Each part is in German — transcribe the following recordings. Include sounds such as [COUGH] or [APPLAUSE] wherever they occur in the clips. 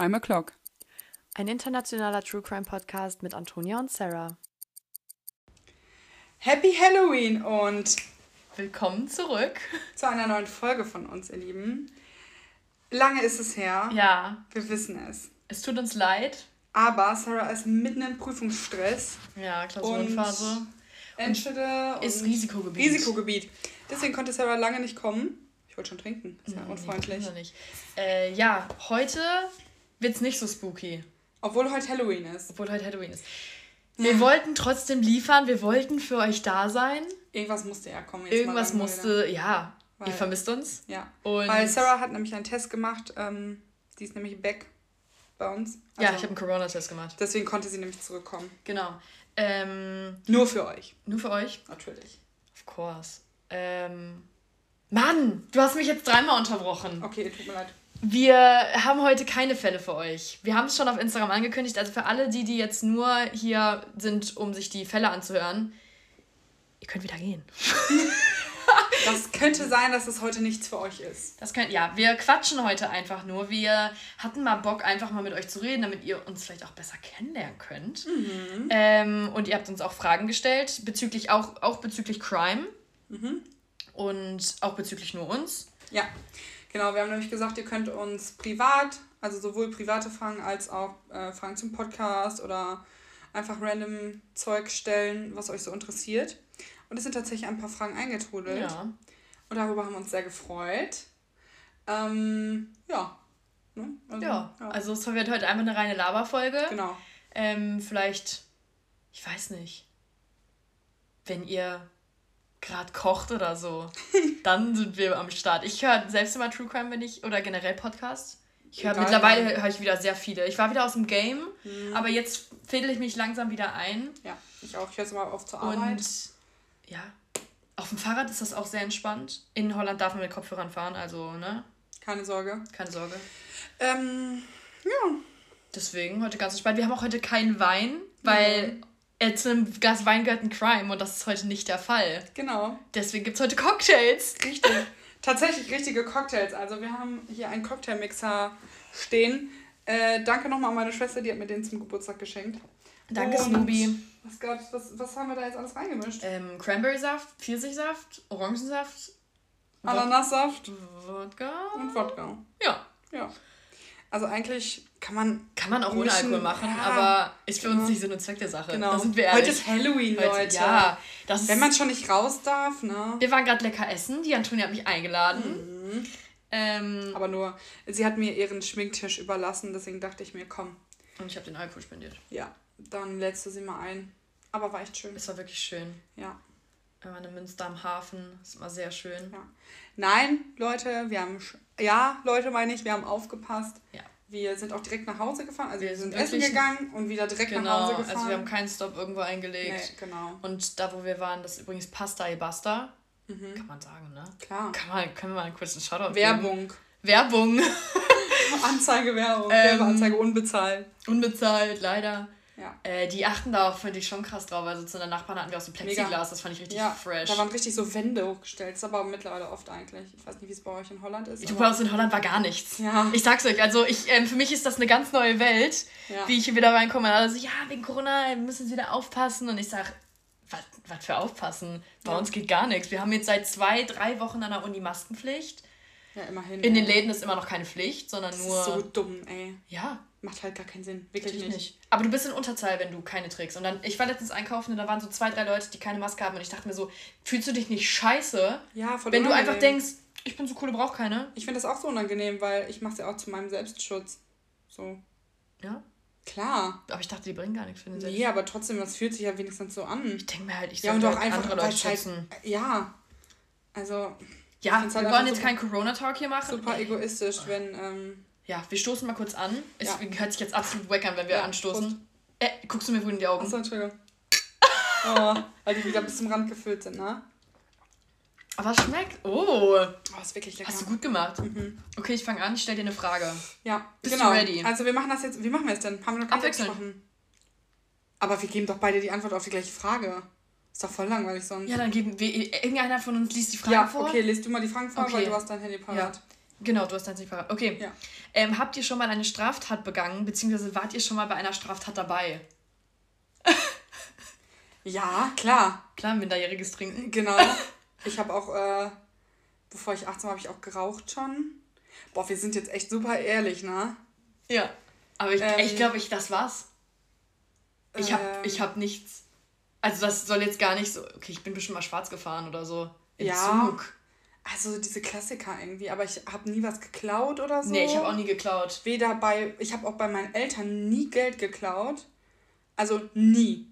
Crime O'Clock. Ein internationaler True Crime Podcast mit Antonia und Sarah. Happy Halloween und willkommen zurück zu einer neuen Folge von uns, ihr Lieben. Lange ist es her. Ja. Wir wissen es. Es tut uns leid. Aber Sarah ist mitten im Prüfungsstress. Ja, Klausurenphase. Enschede ist Risikogebiet. Risikogebiet. Deswegen konnte Sarah lange nicht kommen. Ich wollte schon trinken. Ist ja unfreundlich. Nee, nicht. Äh, ja, heute wird es nicht so spooky. Obwohl heute Halloween ist. Obwohl heute Halloween ist. Wir ja. wollten trotzdem liefern, wir wollten für euch da sein. Irgendwas musste ja kommen. Irgendwas musste, ja. Weil, Ihr vermisst uns. Ja. Und Weil Sarah hat nämlich einen Test gemacht. Ähm, die ist nämlich back bei uns. Also, ja, ich habe einen Corona-Test gemacht. Deswegen konnte sie nämlich zurückkommen. Genau. Ähm, nur für euch. Nur für euch? Natürlich. Of course. Ähm, Mann, du hast mich jetzt dreimal unterbrochen. Okay, tut mir leid. Wir haben heute keine Fälle für euch. Wir haben es schon auf Instagram angekündigt. Also für alle, die, die jetzt nur hier sind, um sich die Fälle anzuhören, ihr könnt wieder gehen. [LAUGHS] das könnte sein, dass es heute nichts für euch ist. Das könnt, ja, wir quatschen heute einfach nur. Wir hatten mal Bock, einfach mal mit euch zu reden, damit ihr uns vielleicht auch besser kennenlernen könnt. Mhm. Ähm, und ihr habt uns auch Fragen gestellt, bezüglich auch, auch bezüglich Crime. Mhm. Und auch bezüglich nur uns. Ja. Genau, wir haben nämlich gesagt, ihr könnt uns privat, also sowohl private Fragen als auch äh, Fragen zum Podcast oder einfach random Zeug stellen, was euch so interessiert. Und es sind tatsächlich ein paar Fragen eingetrudelt. Ja. Und darüber haben wir uns sehr gefreut. Ähm, ja. Ne? Also, ja. ja, also es wird heute einfach eine reine Laberfolge. Genau. Ähm, vielleicht, ich weiß nicht, wenn ihr gerade kocht oder so, dann sind wir am Start. Ich höre selbst immer True Crime, wenn ich, oder generell Podcasts. Ich höre mittlerweile höre ich wieder sehr viele. Ich war wieder aus dem Game, mhm. aber jetzt fädel ich mich langsam wieder ein. Ja, ich auch. Ich höre es immer auf zur Arbeit. Und ja, auf dem Fahrrad ist das auch sehr entspannt. In Holland darf man mit Kopfhörern fahren, also, ne? Keine Sorge. Keine Sorge. Ähm, ja. Deswegen heute ganz entspannt. Wir haben auch heute keinen Wein, weil mhm zu einem Glas Wein gehört ein Crime und das ist heute nicht der Fall. Genau. Deswegen gibt es heute Cocktails. Richtig. Tatsächlich richtige Cocktails. Also wir haben hier einen Cocktailmixer stehen. Äh, danke nochmal an meine Schwester, die hat mir den zum Geburtstag geschenkt. Danke, und Snoopy. Was, gab, was, was haben wir da jetzt alles reingemischt? Ähm, Cranberry-Saft, Pfirsichsaft, Orangensaft, Ananassaft, Wodka und Wodka. Ja. Ja. Also eigentlich kann man. Kann man auch ohne Alkohol machen, ja, aber ist für uns genau. nicht Sinn und Zweck der Sache. Genau. Da sind wir Heute ist Halloween, Heute, Leute. Ja, das Wenn man schon nicht raus darf, ne? Wir waren gerade lecker essen. Die Antonia hat mich eingeladen. Mhm. Ähm, aber nur, sie hat mir ihren Schminktisch überlassen, deswegen dachte ich mir, komm. Und ich habe den Alkohol spendiert. Ja, dann lädst du sie mal ein. Aber war echt schön. Es war wirklich schön. Ja. Wir waren in Münster am Hafen. Es war sehr schön. Ja. Nein, Leute, wir haben. Ja, Leute, meine ich, wir haben aufgepasst. Ja. Wir sind auch direkt nach Hause gefahren. Also wir, wir sind essen gegangen und wieder direkt genau, nach Hause gefahren. Also wir haben keinen Stop irgendwo eingelegt. Nee, genau. Und da, wo wir waren, das ist übrigens Pasta e Basta. Mhm. Kann man sagen, ne? Klar. Kann man, können wir mal einen kurzen Shoutout Werbung. Geben? Werbung. [LAUGHS] Anzeige, Werbung. Ähm, Werbeanzeige unbezahlt. Unbezahlt, leider. Ja. Äh, die achten da auch, finde ich, schon krass drauf. Also zu einer Nachbarn hatten wir aus dem Plexiglas, Mega. das fand ich richtig ja, fresh. Da waren richtig so Wände hochgestellt. Das ist aber mittlerweile oft eigentlich. Ich weiß nicht, wie es bei euch in Holland ist. Du, bei uns in Holland war gar nichts. Ja. Ich sag's euch, also ich, ähm, für mich ist das eine ganz neue Welt, ja. wie ich hier wieder reinkomme. Und alle so, ja, wegen Corona müssen sie wieder aufpassen. Und ich sag, was für aufpassen? Bei ja. uns geht gar nichts. Wir haben jetzt seit zwei, drei Wochen an der Uni Maskenpflicht. Ja, immerhin. In den Läden ist immer noch keine Pflicht, sondern das nur. Ist so dumm, ey. Ja macht halt gar keinen Sinn. Wirklich nicht. nicht. Aber du bist in Unterzahl, wenn du keine trägst. Und dann, ich war letztens einkaufen und da waren so zwei, drei Leute, die keine Maske haben. Und ich dachte mir so, fühlst du dich nicht scheiße? Ja, voll Wenn unangenehm. du einfach denkst, ich bin so cool, du brauchst keine. Ich finde das auch so unangenehm, weil ich mache es ja auch zu meinem Selbstschutz. So. Ja? Klar. Aber ich dachte, die bringen gar nichts für den Selbstschutz. Nee, aber trotzdem, das fühlt sich ja wenigstens so an. Ich denke mir halt, ich ja, und auch halt einfach, andere Leute schützen. Halt, ja. Also. Ja, halt wir wollen jetzt keinen Corona-Talk hier machen. Super egoistisch, wenn. Ähm, ja, wir stoßen mal kurz an. Es ja. hört sich jetzt absolut wack an, wenn wir ja, anstoßen. Äh, guckst du mir wohl in die Augen? Achso, Entschuldigung. [LAUGHS] oh, weil die wieder bis zum Rand gefüllt sind, ne? Aber es schmeckt. Oh. Oh, ist wirklich lecker. Hast du gut gemacht. Mhm. Okay, ich fange an. Ich stelle dir eine Frage. Ja, Bist genau. du ready? Also wir machen das jetzt. Wie machen wir es denn? Haben wir noch Abwechseln. Aber wir geben doch beide die Antwort auf die gleiche Frage. Ist doch voll langweilig sonst. Ja, dann geben wir. Irgendeiner von uns liest die Frage ja, vor. Okay, liest du mal die Fragen vor, okay. weil du hast dein Handy parat. Ja. Genau, du hast deins nicht verraten. Okay. Ja. Ähm, habt ihr schon mal eine Straftat begangen, beziehungsweise wart ihr schon mal bei einer Straftat dabei? [LAUGHS] ja, klar. Klar, minderjähriges Trinken. Genau. Ich habe auch, äh, bevor ich 18 war, habe ich auch geraucht schon. Boah, wir sind jetzt echt super ehrlich, ne? Ja. Aber ich, ähm, ich glaube, ich, das war's. Ich habe ähm, ich hab nichts. Also das soll jetzt gar nicht so. Okay, ich bin bestimmt mal schwarz gefahren oder so. Im ja. Zug. Also diese Klassiker irgendwie, aber ich habe nie was geklaut oder so. Nee, ich habe auch nie geklaut. Weder bei, ich habe auch bei meinen Eltern nie Geld geklaut. Also nie.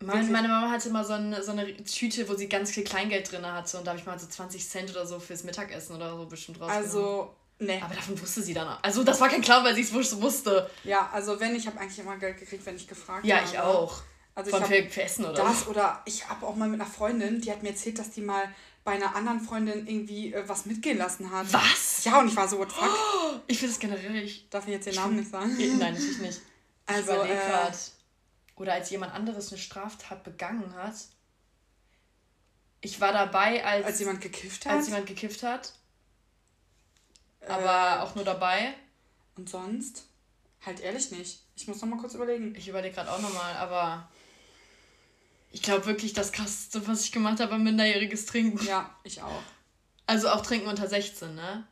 Meine, meine Mama hatte mal so eine, so eine Tüte, wo sie ganz viel Kleingeld drin hatte und da habe ich mal so 20 Cent oder so fürs Mittagessen oder so bestimmt rausgenommen. Also, ne. Aber davon wusste sie dann. Also das war kein Clown, weil sie es wusste. Ja, also wenn, ich habe eigentlich immer Geld gekriegt, wenn ich gefragt habe. Ja, ich auch. Also Von ich für, Essen oder Das oder ich habe auch mal mit einer Freundin, die hat mir erzählt, dass die mal bei einer anderen Freundin irgendwie äh, was mitgehen lassen hat. Was? Ja, und ich war so, what fuck? Oh, ich finde es generell. Ich, Darf ich jetzt den Namen nicht sagen? Nein, natürlich nicht. Also, ich überlege äh, gerade. Oder als jemand anderes eine Straftat begangen hat. Ich war dabei, als. Als jemand gekifft hat? Als jemand gekifft hat. Aber äh, auch nur dabei. Und sonst? Halt ehrlich nicht. Ich muss noch mal kurz überlegen. Ich überlege gerade auch nochmal, aber. Ich glaube wirklich, das krasseste, was ich gemacht habe, war minderjähriges Trinken. Ja, ich auch. Also auch Trinken unter 16, ne?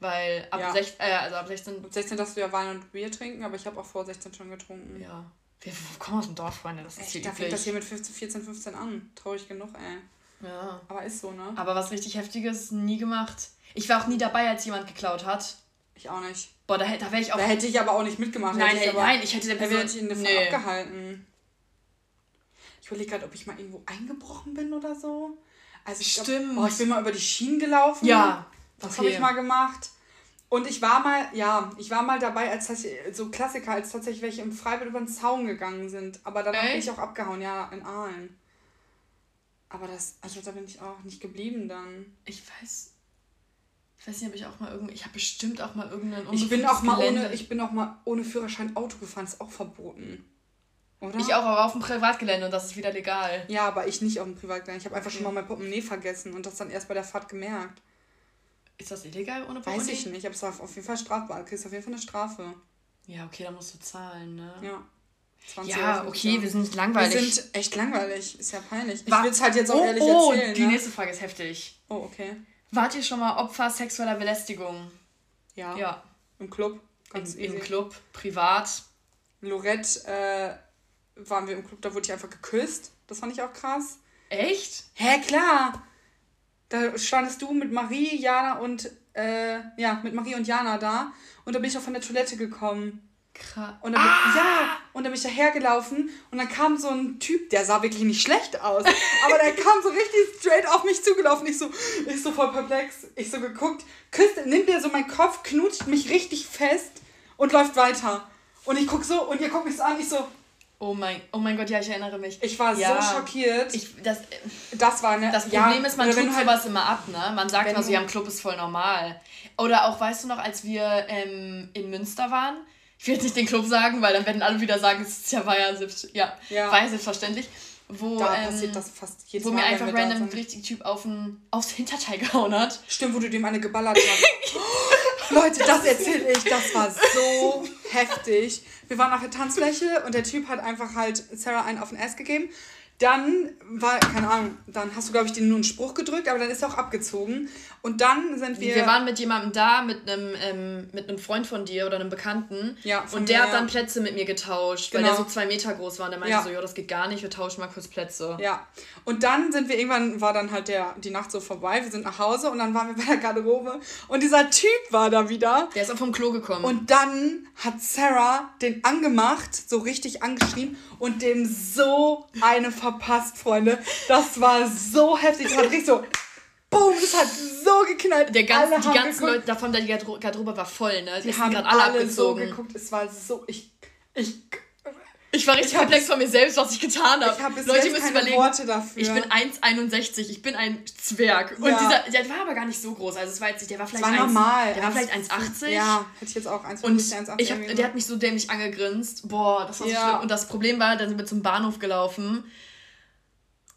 Weil ab, ja. 16, äh, also ab 16. Ab 16 darfst du ja Wein und Bier trinken, aber ich habe auch vor 16 schon getrunken. Ja. Wir kommen aus dem Dorf, Freunde. Das ist hier Da fängt das hier mit 15, 14, 15 an. Traurig genug, ey. Ja. Aber ist so, ne? Aber was richtig Heftiges nie gemacht. Ich war auch nie dabei, als jemand geklaut hat. Ich auch nicht. Boah, da, da wäre ich auch. Da hätte ich aber auch nicht mitgemacht. Nein, hätte ich aber, nein, ich hätte der Person. Hätte ich ihn davon nee. abgehalten. Ich überlege gerade, ob ich mal irgendwo eingebrochen bin oder so. Also ich Stimmt. Glaub, oh, ich bin mal über die Schienen gelaufen. Ja. Das okay. habe ich mal gemacht. Und ich war mal, ja, ich war mal dabei, als so Klassiker, als tatsächlich welche im Freibild über den Zaun gegangen sind. Aber danach Echt? bin ich auch abgehauen, ja, in Aalen. Aber das, also da bin ich auch nicht geblieben dann. Ich weiß, ich weiß nicht, ob ich auch mal irgendwie, ich habe bestimmt auch mal irgendeinen ich bin auch mal ohne, Ich bin auch mal ohne Führerschein Auto gefahren, ist auch verboten. Oder? Ich auch, aber auf dem Privatgelände und das ist wieder legal. Ja, aber ich nicht auf dem Privatgelände. Ich habe einfach okay. schon mal mein Portemonnaie vergessen und das dann erst bei der Fahrt gemerkt. Ist das illegal ohne Portemonnaie? Weiß ich nicht, aber es war auf jeden Fall strafbar. Du kriegst auf jeden Fall eine Strafe. Ja, okay, da musst du zahlen, ne? Ja. 20 ja, okay, wir sind langweilig. Wir sind echt langweilig. Ist ja peinlich. Ich will es halt jetzt auch oh, ehrlich oh, erzählen. Die ne? nächste Frage ist heftig. Oh, okay. Wart ihr schon mal Opfer sexueller Belästigung? Ja. Ja. Im Club? Ganz Im, Im Club, privat. Lorette äh, waren wir im Club, da wurde ich einfach geküsst. Das fand ich auch krass. Echt? Hä, klar. Da standest du mit Marie, Jana und äh, ja, mit Marie und Jana da. Und da bin ich auch von der Toilette gekommen. Krass. Und dann, ah! Ja, und dann bin ich da hergelaufen und dann kam so ein Typ, der sah wirklich nicht schlecht aus. [LAUGHS] aber der kam so richtig straight auf mich zugelaufen. Ich so, ich so voll perplex. Ich so geguckt, küsst, nimmt der so meinen Kopf, knutscht mich richtig fest und läuft weiter. Und ich guck so und ihr guckt mich so an, ich so. Oh mein, oh mein Gott, ja, ich erinnere mich. Ich war ja, so schockiert. Ich, das, das war ne, Das Problem ja, ist, man tut halt, sowas immer ab, ne? Man sagt immer so, ja, im Club ist voll normal. Oder auch, weißt du noch, als wir ähm, in Münster waren, ich will jetzt nicht den Club sagen, weil dann werden alle wieder sagen, es ist ja, war ja, selbst, ja, ja. War ja selbstverständlich. Wo, da ähm, passiert das fast jedes Wo Mal, mir einfach random ein richtig Typ auf ein, aufs Hinterteil gehauen hat. Stimmt, wo du dem eine geballert hast. [LAUGHS] Leute, das erzähle ich, das war so [LAUGHS] heftig. Wir waren auf der Tanzfläche und der Typ hat einfach halt Sarah einen auf den Ass gegeben. Dann war, keine Ahnung, dann hast du, glaube ich, den nur einen Spruch gedrückt, aber dann ist er auch abgezogen. Und dann sind wir. Wir waren mit jemandem da, mit einem, ähm, mit einem Freund von dir oder einem Bekannten. Ja, und der mir, hat dann Plätze mit mir getauscht, genau. weil der genau. so zwei Meter groß war. Und der meinte ja. so, ja, das geht gar nicht, wir tauschen mal kurz Plätze. Ja. Und dann sind wir irgendwann, war dann halt der, die Nacht so vorbei, wir sind nach Hause und dann waren wir bei der Garderobe und dieser Typ war da wieder. Der ist auch vom Klo gekommen. Und dann hat Sarah den angemacht, so richtig angeschrien und dem so eine verpasst, Freunde. Das war so heftig. Das hat richtig so Boom, das hat so geknallt. Der ganz, die ganzen geguckt. Leute davon, der Garderobe war voll, ne? Die, die haben gerade alle, alle abgezogen. so geguckt. Es war so, ich, ich, ich war richtig perplex von mir selbst, was ich getan habe. Ich habe Leute müssen überlegen. Worte dafür. Ich bin 1,61, ich bin ein Zwerg. Ja. Und dieser, der war aber gar nicht so groß. Also es war jetzt nicht, der war vielleicht war 1, normal. Der war vielleicht 1,80. Ja, hätte ich jetzt auch 1,50, Und 1, ich hab, der hat mich so dämlich angegrinst. Boah, das war so ja. schlimm. Und das Problem war, dann sind wir zum Bahnhof gelaufen.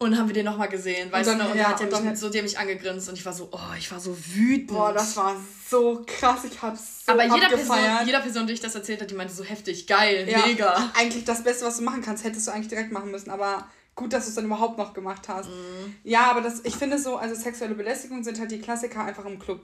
Und haben wir den nochmal gesehen, weißt du? Und ja, hat er mich dann, so dämlich angegrinst und ich war so, oh, ich war so wütend. Boah, das war so krass, ich hab's so Aber jeder Person, jeder Person, die ich das erzählt hat, die meinte so heftig, geil, ja, mega. Eigentlich das Beste, was du machen kannst, hättest du eigentlich direkt machen müssen, aber gut, dass du es dann überhaupt noch gemacht hast. Mhm. Ja, aber das, ich finde so, also sexuelle Belästigung sind halt die Klassiker einfach im Club.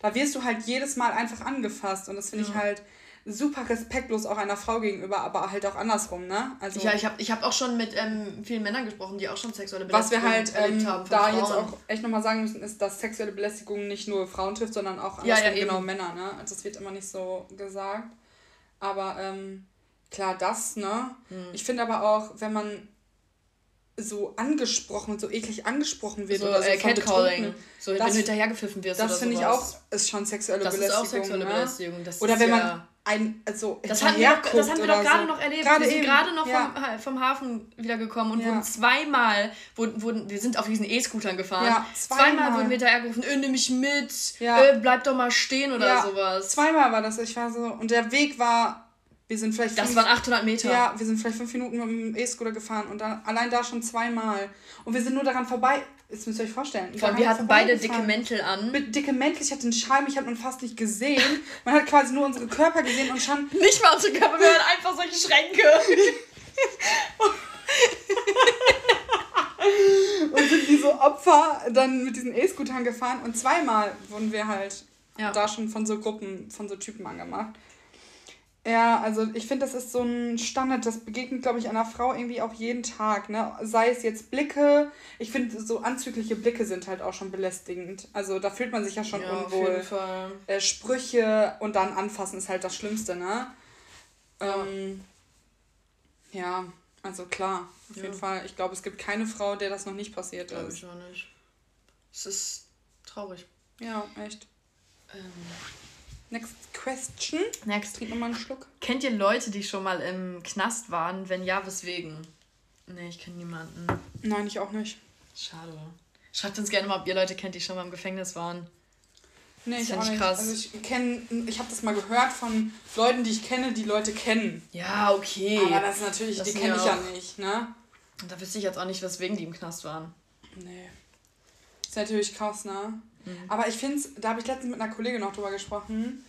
Da wirst du halt jedes Mal einfach angefasst und das finde ja. ich halt super respektlos auch einer Frau gegenüber, aber halt auch andersrum, ne? Also ja, ich habe ich hab auch schon mit ähm, vielen Männern gesprochen, die auch schon sexuelle Belästigung Was wir halt ähm, haben da Frauen. jetzt auch echt nochmal sagen müssen, ist, dass sexuelle Belästigung nicht nur Frauen trifft, sondern auch ja, ja, genau Männer, ne? Also das wird immer nicht so gesagt. Aber ähm, klar, das, ne? Hm. Ich finde aber auch, wenn man so angesprochen, so eklig angesprochen wird so, oder so äh, Catcalling. So, das, wenn du hinterhergepfiffen wirst Das finde ich auch, ist schon sexuelle das Belästigung. Das ist auch sexuelle ne? Belästigung. Das oder wenn man ein, also das hatten wir doch, das haben wir doch gerade so. noch erlebt. Gerade wir sind gerade noch ja. vom, vom Hafen wieder gekommen und ja. wurden zweimal, wurden, wurden, wir sind auf diesen E-Scootern gefahren. Ja, zweimal. zweimal wurden wir hinterhergerufen, äh, nimm mich mit, ja. äh, bleib doch mal stehen oder ja. sowas. Zweimal war das, ich war so, und der Weg war wir sind vielleicht. Das fünf, waren 800 Meter. Ja, wir sind vielleicht fünf Minuten mit dem E-Scooter gefahren und dann, allein da schon zweimal. Und wir sind nur daran vorbei. Jetzt müsst ihr euch vorstellen. Vor wir hatten beide dicke Mäntel an. Mit dicke Mäntel, ich hatte einen Schal, mich hat man fast nicht gesehen. Man hat quasi nur unsere Körper gesehen und schon. [LAUGHS] Nicht mal unsere Körper, wir hatten einfach solche Schränke. [LAUGHS] und sind wie so Opfer dann mit diesen E-Scootern gefahren und zweimal wurden wir halt ja. da schon von so Gruppen, von so Typen angemacht. Ja, also ich finde, das ist so ein Standard, das begegnet, glaube ich, einer Frau irgendwie auch jeden Tag. Ne? Sei es jetzt Blicke, ich finde, so anzügliche Blicke sind halt auch schon belästigend. Also da fühlt man sich ja schon ja, unwohl. Auf jeden Fall. Äh, Sprüche und dann anfassen ist halt das Schlimmste, ne? Ja, ähm, ja also klar, auf ja. jeden Fall. Ich glaube, es gibt keine Frau, der das noch nicht passiert glaub ist. Glaube ich auch nicht. Es ist traurig. Ja, echt. Ähm. Next question. Next. Trink nochmal einen Schluck. Kennt ihr Leute, die schon mal im Knast waren? Wenn ja, weswegen? Nee, ich kenne niemanden. Nein, ich auch nicht. Schade. Schreibt uns gerne mal, ob ihr Leute kennt, die schon mal im Gefängnis waren. Nee, das ich auch nicht. Krass. Also ich kenne, ich habe das mal gehört von Leuten, die ich kenne, die Leute kennen. Ja, okay. Aber das ist natürlich, das die kenne ich ja nicht, ne? Da wüsste ich jetzt auch nicht, weswegen die im Knast waren. Nee. Ist natürlich krass, ne? Mhm. Aber ich finde es, da habe ich letztens mit einer Kollegin noch drüber gesprochen.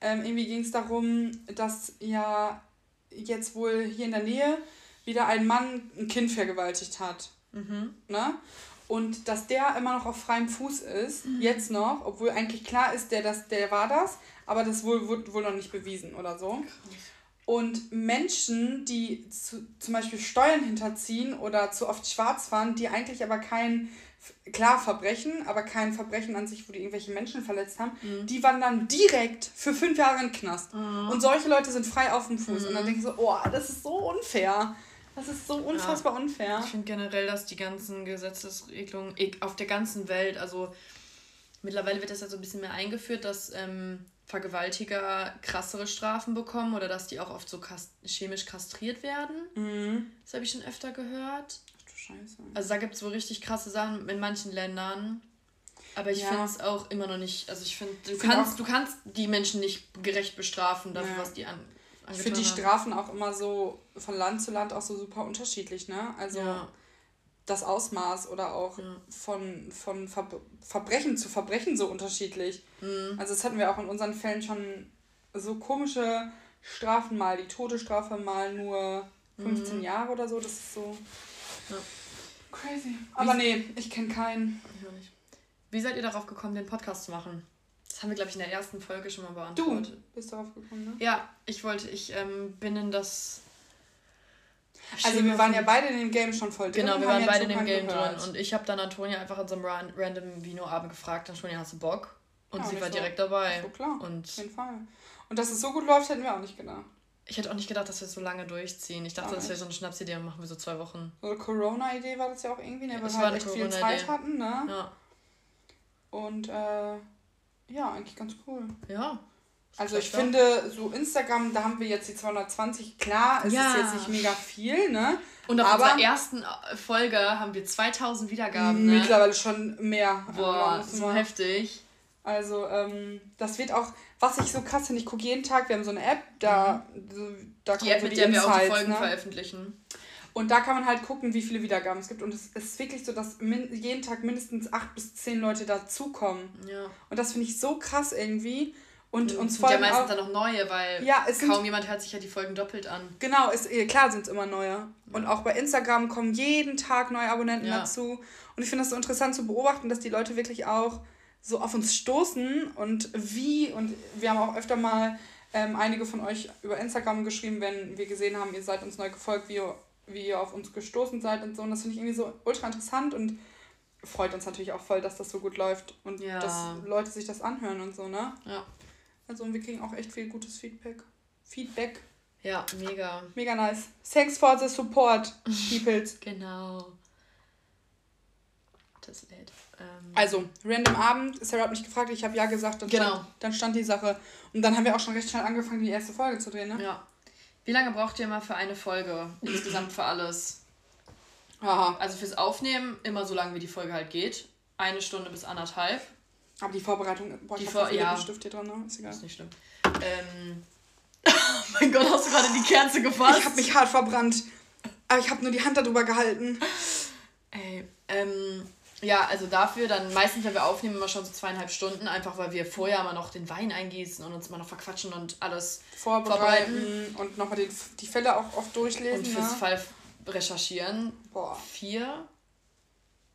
Ähm, irgendwie ging es darum, dass ja jetzt wohl hier in der Nähe wieder ein Mann ein Kind vergewaltigt hat. Mhm. Ne? Und dass der immer noch auf freiem Fuß ist, mhm. jetzt noch, obwohl eigentlich klar ist, der, das, der war das, aber das wohl, wurde wohl noch nicht bewiesen oder so. Krass. Und Menschen, die zu, zum Beispiel Steuern hinterziehen oder zu oft schwarz fahren, die eigentlich aber kein klar Verbrechen, aber kein Verbrechen an sich, wo die irgendwelche Menschen verletzt haben, mhm. die wandern direkt für fünf Jahre in den Knast. Mhm. Und solche Leute sind frei auf dem Fuß. Mhm. Und dann mhm. denke ich so, oh, das ist so unfair. Das ist so unfassbar ja. unfair. Ich finde generell, dass die ganzen Gesetzesregelungen auf der ganzen Welt, also mittlerweile wird das ja so ein bisschen mehr eingeführt, dass ähm, Vergewaltiger krassere Strafen bekommen oder dass die auch oft so kast chemisch kastriert werden. Mhm. Das habe ich schon öfter gehört. Scheiße. Also da gibt es wohl richtig krasse Sachen in manchen Ländern. Aber ich ja. finde es auch immer noch nicht. Also ich finde, du, find kannst, du kannst die Menschen nicht gerecht bestrafen dafür, ja. was die an. Ich finde die Strafen auch immer so von Land zu Land auch so super unterschiedlich, ne? Also ja. das Ausmaß oder auch von, von Ver Verbrechen zu Verbrechen so unterschiedlich. Mhm. Also das hatten wir auch in unseren Fällen schon so komische Strafen mal, die Todesstrafe mal nur 15 mhm. Jahre oder so, das ist so. Ja. Crazy. Aber Wie nee, ich kenne keinen. Ich nicht. Wie seid ihr darauf gekommen, den Podcast zu machen? Das haben wir, glaube ich, in der ersten Folge schon mal beantwortet. Du bist darauf gekommen, ne? Ja, ich wollte, ich ähm, bin in das. Also wir waren ja beide in dem Game schon voll drin. Genau, wir waren beide in dem Game gehört. drin. Und ich habe dann Antonia einfach an so einem random Vino-Abend gefragt, Antonia, hast du Bock? Und ja, sie war so, direkt dabei. So klar, und auf jeden Fall. Und dass es so gut läuft, hätten wir auch nicht gedacht. Ich hätte auch nicht gedacht, dass wir so lange durchziehen. Ich dachte, das wäre so eine Schnapsidee und machen wir so zwei Wochen. So eine Corona-Idee war das ja auch irgendwie, ne? weil wir halt echt viel Zeit hatten, ne? Ja. Und äh, ja, eigentlich ganz cool. Ja. Also ich finde, so Instagram, da haben wir jetzt die 220, klar, es ja. ist jetzt nicht mega viel, ne? Und auf Aber unserer ersten Folge haben wir 2000 Wiedergaben, ne? Mittlerweile schon mehr. Boah, so heftig. Also, ähm, das wird auch, was ich so krass finde, ich gucke jeden Tag, wir haben so eine App, da, mhm. da Die App, mit der Insights, wir auch die Folgen ne? veröffentlichen. Und da kann man halt gucken, wie viele Wiedergaben es gibt. Und es ist wirklich so, dass jeden Tag mindestens acht bis zehn Leute dazukommen. Ja. Und das finde ich so krass irgendwie. Und mhm, uns folgen ja meistens auch, dann noch neue, weil ja, kaum sind, jemand hört sich ja die Folgen doppelt an. Genau, ist, klar sind es immer neue. Ja. Und auch bei Instagram kommen jeden Tag neue Abonnenten ja. dazu. Und ich finde das so interessant zu beobachten, dass die Leute wirklich auch so auf uns stoßen und wie. Und wir haben auch öfter mal ähm, einige von euch über Instagram geschrieben, wenn wir gesehen haben, ihr seid uns neu gefolgt, wie ihr wie ihr auf uns gestoßen seid und so. Und das finde ich irgendwie so ultra interessant und freut uns natürlich auch voll, dass das so gut läuft und ja. dass Leute sich das anhören und so, ne? Ja. Also und wir kriegen auch echt viel gutes Feedback. Feedback. Ja, mega. Mega nice. Thanks for the support, peoples. [LAUGHS] genau. Das lädt. Ähm. Also, random Abend. Sarah hat mich gefragt, ich habe ja gesagt, dann, genau. stand, dann stand die Sache. Und dann haben wir auch schon recht schnell angefangen, die erste Folge zu drehen, ne? Ja. Wie lange braucht ihr mal für eine Folge? Insgesamt für alles? Aha. Also fürs Aufnehmen immer so lange, wie die Folge halt geht. Eine Stunde bis anderthalb. Aber die Vorbereitung, boah, die Vor ja. Stift hier dran, ne? Ist egal. Ist nicht schlimm. Ähm, [LAUGHS] oh mein Gott, hast du gerade die Kerze gefasst? Ich habe mich hart verbrannt. Aber ich habe nur die Hand darüber gehalten. Ey, ähm, ja, also dafür dann meistens, wenn wir aufnehmen, immer schon so zweieinhalb Stunden, einfach weil wir vorher immer noch den Wein eingießen und uns immer noch verquatschen und alles vorbereiten. vorbereiten. Und nochmal die, die Fälle auch oft durchlesen. Und fürs ne? Fall recherchieren. Boah. Vier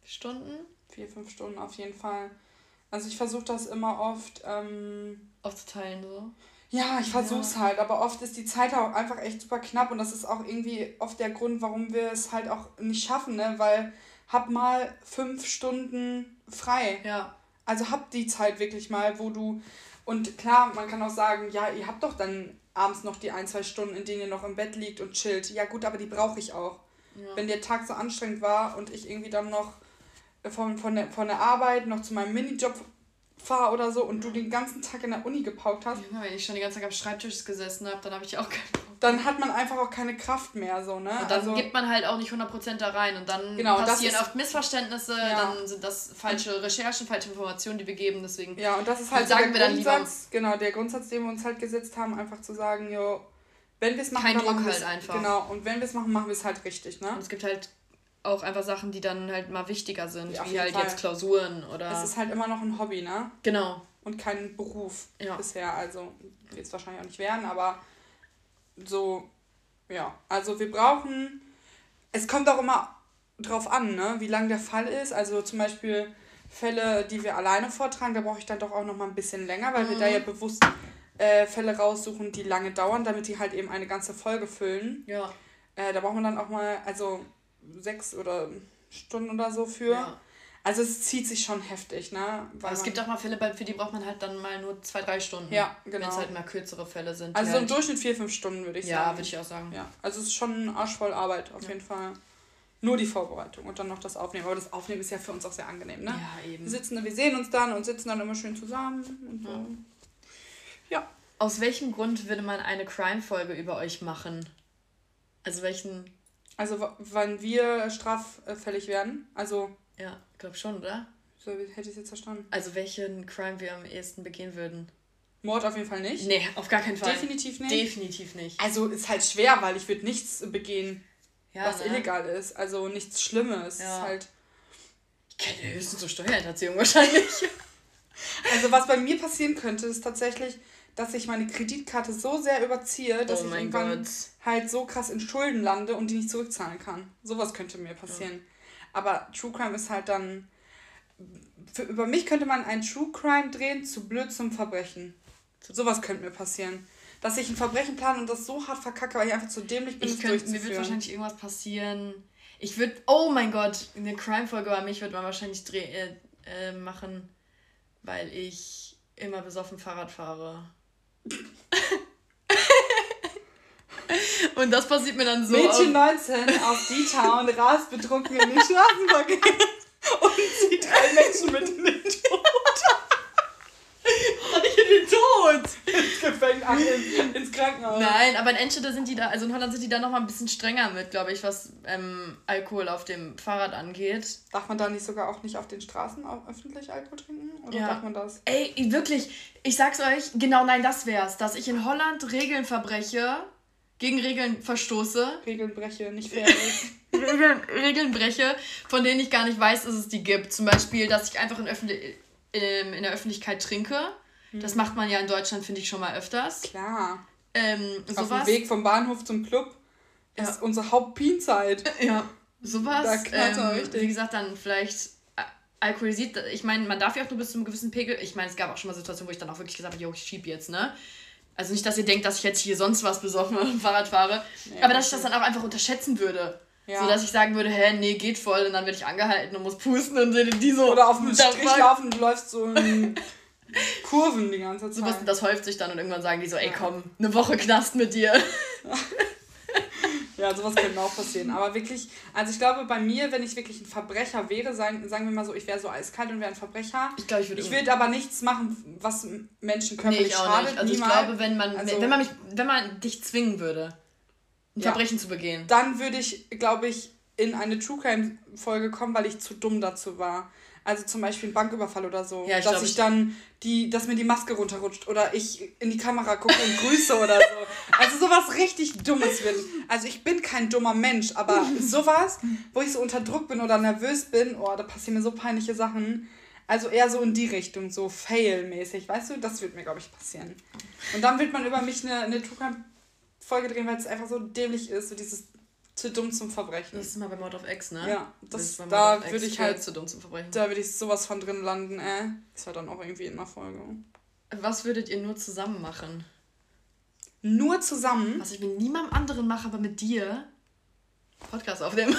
Stunden? Vier, fünf Stunden auf jeden Fall. Also ich versuche das immer oft. Ähm, Aufzuteilen so. Ja, ich versuch's ja. halt, aber oft ist die Zeit auch einfach echt super knapp und das ist auch irgendwie oft der Grund, warum wir es halt auch nicht schaffen, ne? Weil hab mal fünf Stunden frei. Ja. Also hab die Zeit wirklich mal, wo du. Und klar, man kann auch sagen, ja, ihr habt doch dann abends noch die ein, zwei Stunden, in denen ihr noch im Bett liegt und chillt. Ja, gut, aber die brauche ich auch. Ja. Wenn der Tag so anstrengend war und ich irgendwie dann noch von, von, der, von der Arbeit noch zu meinem Minijob fahre oder so und du den ganzen Tag in der Uni gepaukt hast. Ja, wenn ich schon die ganze Tag am Schreibtisch gesessen habe, dann habe ich auch keinen Bock. Dann hat man einfach auch keine Kraft mehr, so, ne? Und dann also, gibt man halt auch nicht 100% da rein und dann genau, passieren oft Missverständnisse, ja. dann sind das falsche Recherchen, falsche Informationen, die wir geben, deswegen Ja, und das ist halt sagen der Grundsatz, genau, der Grundsatz, den wir uns halt gesetzt haben, einfach zu sagen, jo, wenn wir es machen, Kein dann Druck machen halt einfach. Genau, und wenn wir es machen, machen wir es halt richtig, ne? Und es gibt halt auch einfach Sachen, die dann halt mal wichtiger sind, ja, wie halt Fall. jetzt Klausuren oder. Es ist halt immer noch ein Hobby, ne? Genau. Und kein Beruf ja. bisher. Also wird es wahrscheinlich auch nicht werden, aber so, ja. Also wir brauchen. Es kommt auch immer drauf an, ne, wie lang der Fall ist. Also zum Beispiel Fälle, die wir alleine vortragen, da brauche ich dann doch auch noch mal ein bisschen länger, weil mhm. wir da ja mhm. bewusst äh, Fälle raussuchen, die lange dauern, damit die halt eben eine ganze Folge füllen. Ja. Äh, da braucht man dann auch mal, also sechs oder Stunden oder so für. Ja. Also es zieht sich schon heftig, ne? Weil es gibt auch mal Fälle, für die braucht man halt dann mal nur zwei, drei Stunden. Ja, genau. Wenn es halt mal kürzere Fälle sind. Also so im halt Durchschnitt vier, fünf Stunden würde ich ja, sagen. Ja, würde ich auch sagen. Ja, also es ist schon arschvoll Arbeit auf ja. jeden Fall. Nur die Vorbereitung und dann noch das Aufnehmen. Aber das Aufnehmen ist ja für uns auch sehr angenehm, ne? Ja, eben. Wir sitzen, wir sehen uns dann und sitzen dann immer schön zusammen und so. Ja. Aus welchem Grund würde man eine Crime-Folge über euch machen? Also welchen also wann wir straffällig werden? Also. Ja, glaub schon, oder? So hätte ich es jetzt verstanden. Also welchen Crime wir am ehesten begehen würden. Mord auf jeden Fall nicht. Nee, auf gar keinen Fall. Definitiv nicht. Definitiv nicht. Also ist halt schwer, weil ich würde nichts begehen, ja, was ne? illegal ist. Also nichts Schlimmes. Ja. Ist halt. Ich kenne höchstens so Steuerhinterziehung wahrscheinlich. [LAUGHS] also was bei mir passieren könnte, ist tatsächlich, dass ich meine Kreditkarte so sehr überziehe, dass oh ich irgendwann Gott. halt so krass in Schulden lande und die nicht zurückzahlen kann. Sowas könnte mir passieren. Ja. Aber True Crime ist halt dann. Für, über mich könnte man ein True Crime drehen zu blöd zum Verbrechen. Sowas könnte mir passieren. Dass ich ein Verbrechen plane und das so hart verkacke, weil ich einfach zu dämlich bin, ich könnte, Mir wird wahrscheinlich irgendwas passieren. Ich würde, oh mein Gott, eine Crime-Folge bei mich würde man wahrscheinlich dreh, äh, äh, machen, weil ich immer besoffen Fahrrad fahre. Und das passiert mir dann so. Mädchen 19 auf die Town rast betrunken in den Straßenverkehr [LAUGHS] und zieht drei Menschen mit in den Tod. Den Tod! Ins Gefängnis, in, ins Krankenhaus. Nein, aber in Enschede sind die da, also in Holland sind die da nochmal ein bisschen strenger mit, glaube ich, was ähm, Alkohol auf dem Fahrrad angeht. Darf man da nicht sogar auch nicht auf den Straßen auch öffentlich Alkohol trinken? Oder ja. darf man das? Ey, wirklich, ich sag's euch, genau nein, das wär's. Dass ich in Holland Regeln verbreche, gegen Regeln verstoße. Regeln breche, nicht fair. [LAUGHS] Regeln, Regeln breche, von denen ich gar nicht weiß, dass es die gibt. Zum Beispiel, dass ich einfach in, Öffentlich in, in der Öffentlichkeit trinke. Das macht man ja in Deutschland, finde ich, schon mal öfters. Klar. Ähm, Auf dem Weg vom Bahnhof zum Club ja. ist unsere Hauptpinzeit. [LAUGHS] Ja, sowas. Da ähm, Wie gesagt, dann vielleicht alkoholisiert. Ich meine, man darf ja auch nur bis zu einem gewissen Pegel. Ich meine, es gab auch schon mal Situationen, wo ich dann auch wirklich gesagt habe, jo, ich schieb jetzt, ne? Also nicht, dass ihr denkt, dass ich jetzt hier sonst was besoffen dem Fahrrad fahre, ja, aber dass ich das dann auch einfach unterschätzen würde. Ja. So dass ich sagen würde, hä, nee, geht voll und dann werde ich angehalten und muss pusten und die so. Oder auf dem Strich laufen und du läufst so in [LAUGHS] Kurven die ganze Zeit. So was, das häuft sich dann und irgendwann sagen die so, ey komm, eine Woche Knast mit dir. Ja, sowas könnte auch passieren. Aber wirklich, also ich glaube, bei mir, wenn ich wirklich ein Verbrecher wäre, sagen, sagen wir mal so, ich wäre so eiskalt und wäre ein Verbrecher. Ich glaube, ich würde. Ich würde aber nichts machen, was Menschen körperlich nee, schadet. Also niemals. ich glaube, wenn man, also, wenn man mich, wenn man dich zwingen würde, ein ja, Verbrechen zu begehen. Dann würde ich, glaube ich, in eine True Crime Folge kommen, weil ich zu dumm dazu war. Also zum Beispiel ein Banküberfall oder so. Ja, ich dass glaub, ich dann die, dass mir die Maske runterrutscht oder ich in die Kamera gucke und grüße oder so. Also sowas richtig Dummes wird. Also ich bin kein dummer Mensch, aber sowas, wo ich so unter Druck bin oder nervös bin, oh, da passieren mir so peinliche Sachen. Also eher so in die Richtung, so fail-mäßig, weißt du? Das wird mir, glaube ich, passieren. Und dann wird man über mich eine, eine Folge drehen, weil es einfach so dämlich ist, so dieses zu dumm zum Verbrechen. Das ist mal bei Mord of X, ne? Ja, das, das da würde ich halt zu dumm zum Verbrechen. Da würde ich sowas von drin landen, äh. Das war dann auch irgendwie in der Folge. Was würdet ihr nur zusammen machen? Nur zusammen? Was ich mit niemandem anderen mache, aber mit dir. Podcast aufnehmen.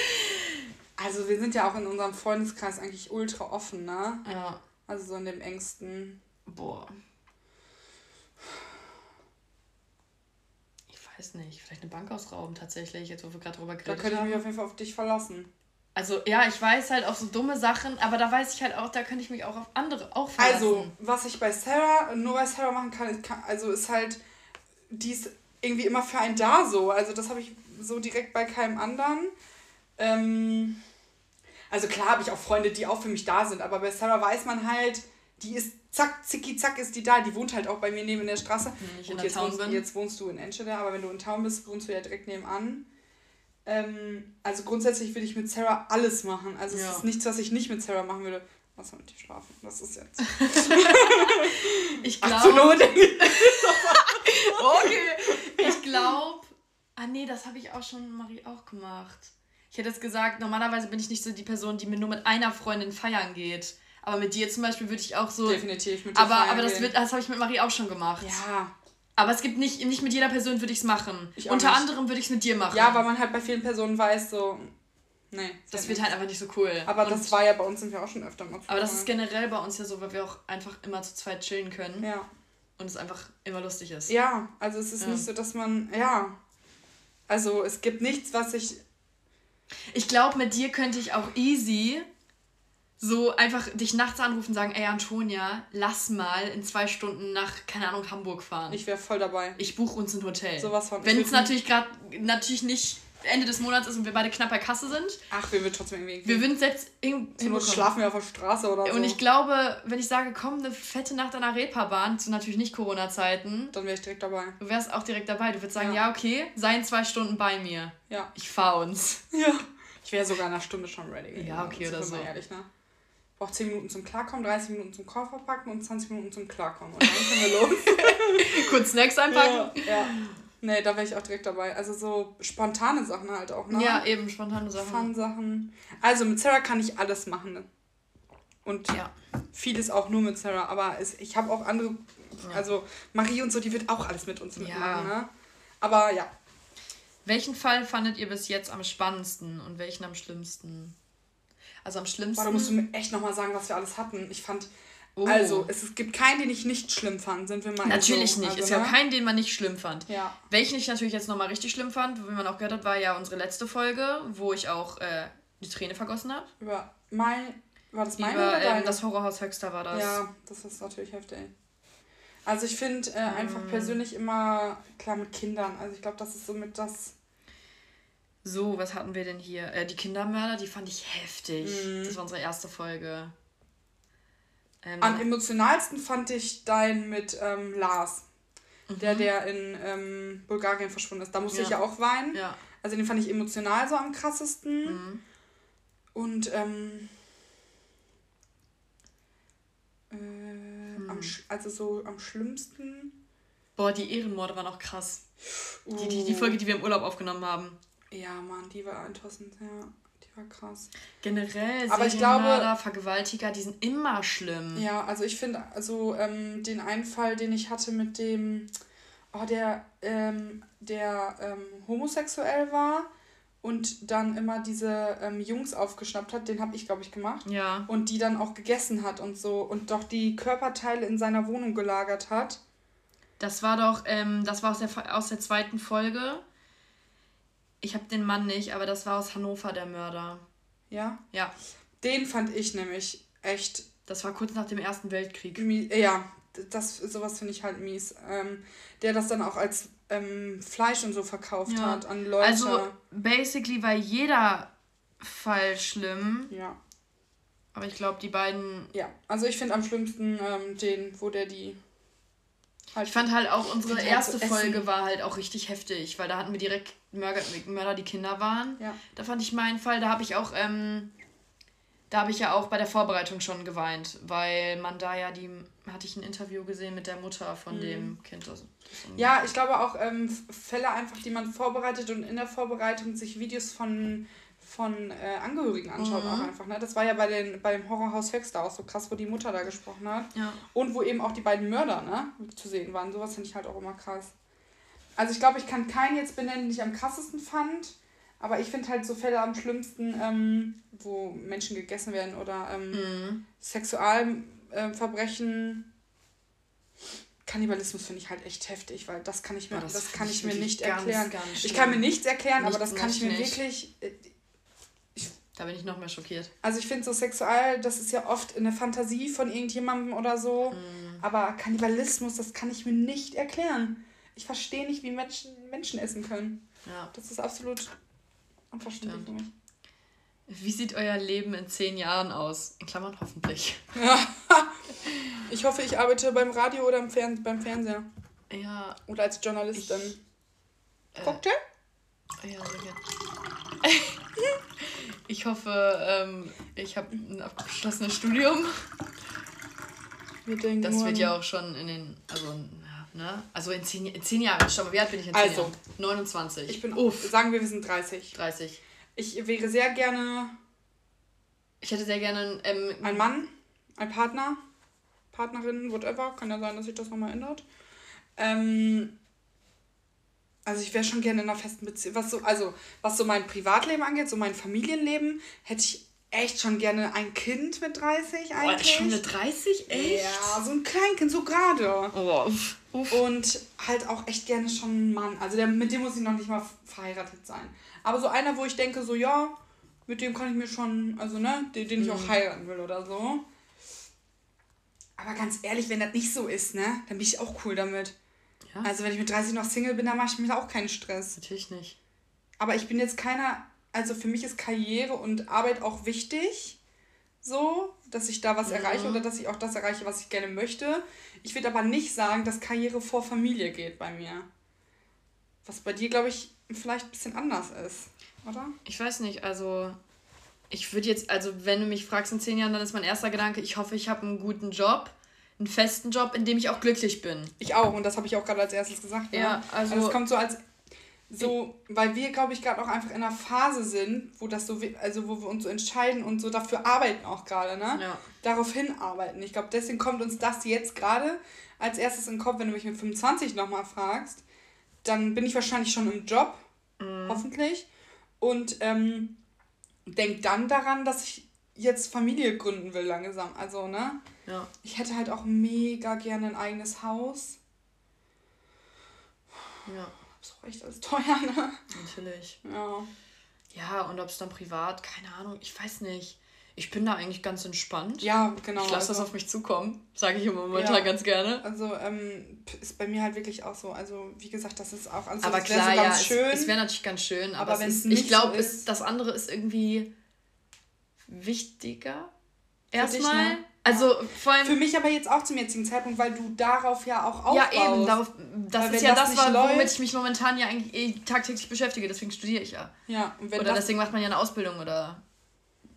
[LAUGHS] also wir sind ja auch in unserem Freundeskreis eigentlich ultra offen, ne? Ja. Also so in dem engsten. Boah. Weiß nicht, vielleicht eine Bank ausrauben tatsächlich, jetzt wo wir gerade drüber geredet Da könnte ich mich auf jeden Fall auf dich verlassen. Also ja, ich weiß halt auf so dumme Sachen, aber da weiß ich halt auch, da könnte ich mich auch auf andere auch verlassen. Also, was ich bei Sarah, nur bei Sarah machen kann, kann also ist halt, die ist irgendwie immer für einen da so. Also das habe ich so direkt bei keinem anderen. Ähm, also klar habe ich auch Freunde, die auch für mich da sind, aber bei Sarah weiß man halt, die ist zack, zicki, zack ist die da. Die wohnt halt auch bei mir neben der Straße. Wenn ich in der jetzt, Town wohnst, bin. jetzt wohnst du in Enschede, aber wenn du in Town bist, wohnst du ja direkt nebenan. Ähm, also grundsätzlich würde ich mit Sarah alles machen. Also ja. es ist nichts, was ich nicht mit Sarah machen würde. Was mit dir schlafen? Das ist jetzt. [LAUGHS] ich glaube. [LAUGHS] okay. Ich glaube. Ah nee, das habe ich auch schon Marie auch gemacht. Ich hätte jetzt gesagt, normalerweise bin ich nicht so die Person, die mir nur mit einer Freundin feiern geht. Aber mit dir zum Beispiel würde ich auch so. Definitiv mit dir. Aber, aber das, wird, das habe ich mit Marie auch schon gemacht. Ja. Aber es gibt nicht, nicht mit jeder Person würde ich es machen. Ich Unter nicht. anderem würde ich es mit dir machen. Ja, weil man halt bei vielen Personen weiß, so. Nee. Das wird halt einfach nicht so cool. Aber und das war ja bei uns sind wir auch schon öfter mal. Aber das ist generell bei uns ja so, weil wir auch einfach immer zu zweit chillen können. Ja. Und es einfach immer lustig ist. Ja, also es ist ja. nicht so, dass man. Ja. Also es gibt nichts, was ich. Ich glaube, mit dir könnte ich auch easy so einfach dich nachts anrufen und sagen, ey Antonia, lass mal in zwei Stunden nach, keine Ahnung, Hamburg fahren. Ich wäre voll dabei. Ich buche uns ein Hotel. Sowas von. Wenn es natürlich gerade, natürlich nicht Ende des Monats ist und wir beide knapp bei Kasse sind. Ach, wir würden trotzdem irgendwie. Wir würden selbst irgendwie. schlafen wir auf der Straße oder so. Und ich glaube, wenn ich sage, komm, eine fette Nacht an der Reeperbahn, zu natürlich nicht Corona-Zeiten. Dann wäre ich direkt dabei. Du wärst auch direkt dabei. Du würdest sagen, ja, ja okay, sei in zwei Stunden bei mir. Ja. Ich fahr uns. [LAUGHS] Ja. Ich wäre sogar in einer Stunde schon ready. Ja, okay, oder so. Ehrlich, ne? Braucht 10 Minuten zum Klarkommen, 30 Minuten zum Koffer packen und 20 Minuten zum Klarkommen. Und dann können wir los. [LAUGHS] Kurz Snacks einpacken. Ja, ja. Nee, da wäre ich auch direkt dabei. Also so spontane Sachen halt auch, ne? Ja, eben, spontane Sachen. Fun-Sachen. Also mit Sarah kann ich alles machen. Ne? Und ja. vieles auch nur mit Sarah. Aber es, ich habe auch andere, ja. also Marie und so, die wird auch alles mit uns mitmachen, ja. ne? Aber ja. Welchen Fall fandet ihr bis jetzt am spannendsten und welchen am schlimmsten? Also am schlimmsten. Boah, da musst du mir echt nochmal sagen, was wir alles hatten. Ich fand. Oh. Also, es, es gibt keinen, den ich nicht schlimm fand, sind wir mal. Natürlich so. nicht. Also, ist ja ne? keinen, den man nicht schlimm fand. Ja. Welchen ich natürlich jetzt nochmal richtig schlimm fand, wie man auch gehört hat, war ja unsere letzte Folge, wo ich auch äh, die Träne vergossen habe. Über mein. War das meine Über, oder ähm, das Horrorhaus Höxter war das. Ja, das ist natürlich heftig. Also ich finde äh, einfach mm. persönlich immer, klar mit Kindern, also ich glaube, das ist somit das so, was hatten wir denn hier? Äh, die Kindermörder, die fand ich heftig. Mhm. Das war unsere erste Folge. Ähm, Am emotionalsten fand ich dein mit ähm, Lars. Mhm. Der, der in ähm, Bulgarien verschwunden ist. Da musste ja. ich ja auch weinen. Ja. Also den fand ich emotional so am krassesten. Mhm. Und ähm, äh, mhm. am, also so am schlimmsten. Boah, die Ehrenmorde waren auch krass. Uh. Die, die, die Folge, die wir im Urlaub aufgenommen haben. Ja, Mann, die war enttäuschend, ja. Die war krass. Generell, aber ich glaube, Vergewaltiger, die sind immer schlimm. Ja, also ich finde, also ähm, den einen Fall, den ich hatte mit dem, oh, der, ähm, der ähm, homosexuell war und dann immer diese ähm, Jungs aufgeschnappt hat, den habe ich, glaube ich, gemacht. Ja. Und die dann auch gegessen hat und so und doch die Körperteile in seiner Wohnung gelagert hat. Das war doch, ähm, das war aus der, aus der zweiten Folge. Ich habe den Mann nicht, aber das war aus Hannover der Mörder. Ja? Ja. Den fand ich nämlich echt. Das war kurz nach dem Ersten Weltkrieg. Ja, das sowas finde ich halt mies. Ähm, der das dann auch als ähm, Fleisch und so verkauft ja. hat an Leute. Also basically war jeder Fall schlimm. Ja. Aber ich glaube, die beiden. Ja, also ich finde am schlimmsten ähm, den, wo der die. Halt ich fand halt auch unsere erste Folge war halt auch richtig heftig, weil da hatten wir direkt Mörder, Mörder die Kinder waren. Ja. Da fand ich meinen Fall, da habe ich auch ähm, da habe ich ja auch bei der Vorbereitung schon geweint, weil man da ja die, hatte ich ein Interview gesehen mit der Mutter von mhm. dem Kind. Das, ja, ich glaube auch ähm, Fälle einfach, die man vorbereitet und in der Vorbereitung sich Videos von, von äh, Angehörigen anschaut mhm. auch einfach. Ne? Das war ja bei den, beim Horrorhaus Höxter auch so krass, wo die Mutter da gesprochen hat. Ja. Und wo eben auch die beiden Mörder ne, zu sehen waren. Sowas finde ich halt auch immer krass. Also ich glaube, ich kann keinen jetzt benennen, den ich am krassesten fand. Aber ich finde halt so Fälle am schlimmsten, ähm, wo Menschen gegessen werden oder ähm, mhm. Sexualverbrechen. Kannibalismus finde ich halt echt heftig, weil das kann ich mir, ja, das, das kann ich mir nicht ganz, erklären. Ganz ich kann mir nichts erklären, nicht, aber das kann ich mir nicht. wirklich. Äh, ich, da bin ich noch mehr schockiert. Also ich finde so sexual, das ist ja oft eine Fantasie von irgendjemandem oder so. Mhm. Aber Kannibalismus, das kann ich mir nicht erklären. Ich verstehe nicht, wie Menschen Menschen essen können. Ja. Das ist absolut Unverständlich für mich. Wie sieht euer Leben in zehn Jahren aus? In Klammern hoffentlich. [LAUGHS] ich hoffe, ich arbeite beim Radio oder Fern beim Fernseher. Ja. Oder als Journalistin. Ich, äh, Cocktail? Ja, sehr gerne. [LAUGHS] ich hoffe, ähm, ich habe ein abgeschlossenes Studium. das wird ja auch schon in den, also Ne? Also in zehn, in zehn Jahren. Schau mal, wie alt bin ich in zehn also, Jahren? 29. Ich bin, Uff. sagen wir, wir sind 30. 30. Ich wäre sehr gerne... Ich hätte sehr gerne... Ähm, ein Mann, ein Partner, Partnerin, whatever. Kann ja sein, dass sich das nochmal ändert. Ähm, also ich wäre schon gerne in einer festen Beziehung. Was so, also, was so mein Privatleben angeht, so mein Familienleben, hätte ich echt schon gerne ein Kind mit 30 eigentlich. Oh, schon mit 30? Echt? Ja, so ein Kleinkind, so gerade. Oh, uff. Und halt auch echt gerne schon ein Mann. Also der, mit dem muss ich noch nicht mal verheiratet sein. Aber so einer, wo ich denke, so ja, mit dem kann ich mir schon, also ne, den, den ich auch mhm. heiraten will oder so. Aber ganz ehrlich, wenn das nicht so ist, ne, dann bin ich auch cool damit. Ja. Also wenn ich mit 30 noch Single bin, dann mache ich mir da auch keinen Stress. Natürlich nicht. Aber ich bin jetzt keiner, also für mich ist Karriere und Arbeit auch wichtig, so, dass ich da was mhm. erreiche oder dass ich auch das erreiche, was ich gerne möchte. Ich würde aber nicht sagen, dass Karriere vor Familie geht bei mir. Was bei dir, glaube ich, vielleicht ein bisschen anders ist, oder? Ich weiß nicht, also ich würde jetzt, also wenn du mich fragst in zehn Jahren, dann ist mein erster Gedanke, ich hoffe, ich habe einen guten Job, einen festen Job, in dem ich auch glücklich bin. Ich auch, und das habe ich auch gerade als erstes gesagt. Ne? Ja, also, also es kommt so als so, weil wir, glaube ich, gerade auch einfach in einer Phase sind, wo das so, also wo wir uns so entscheiden und so dafür arbeiten auch gerade, ne? Ja. Darauf hinarbeiten. Ich glaube, deswegen kommt uns das jetzt gerade als erstes in den Kopf, wenn du mich mit 25 nochmal fragst, dann bin ich wahrscheinlich schon im Job, mhm. hoffentlich. Und ähm, denk dann daran, dass ich jetzt Familie gründen will langsam. Also, ne? Ja. Ich hätte halt auch mega gerne ein eigenes Haus. Ja echt alles teuer, ne? Natürlich. Ja. Ja, und ob es dann privat, keine Ahnung, ich weiß nicht. Ich bin da eigentlich ganz entspannt. Ja, genau. Ich lasse also, das auf mich zukommen, sage ich immer momentan ja, ganz gerne. Also ähm, ist bei mir halt wirklich auch so. Also wie gesagt, das ist auch alles aber klar, so ganz ja, schön. Es, es wäre natürlich ganz schön, aber, aber ist, ich glaube, so das andere ist irgendwie wichtiger. Erstmal. Ne? Also vor allem. Für mich aber jetzt auch zum jetzigen Zeitpunkt, weil du darauf ja auch aufbaust. Ja, eben. Darauf, das weil ist ja das, das läuft, womit ich mich momentan ja eigentlich eh tagtäglich beschäftige. Deswegen studiere ich ja. Ja. Und wenn oder deswegen macht man ja eine Ausbildung oder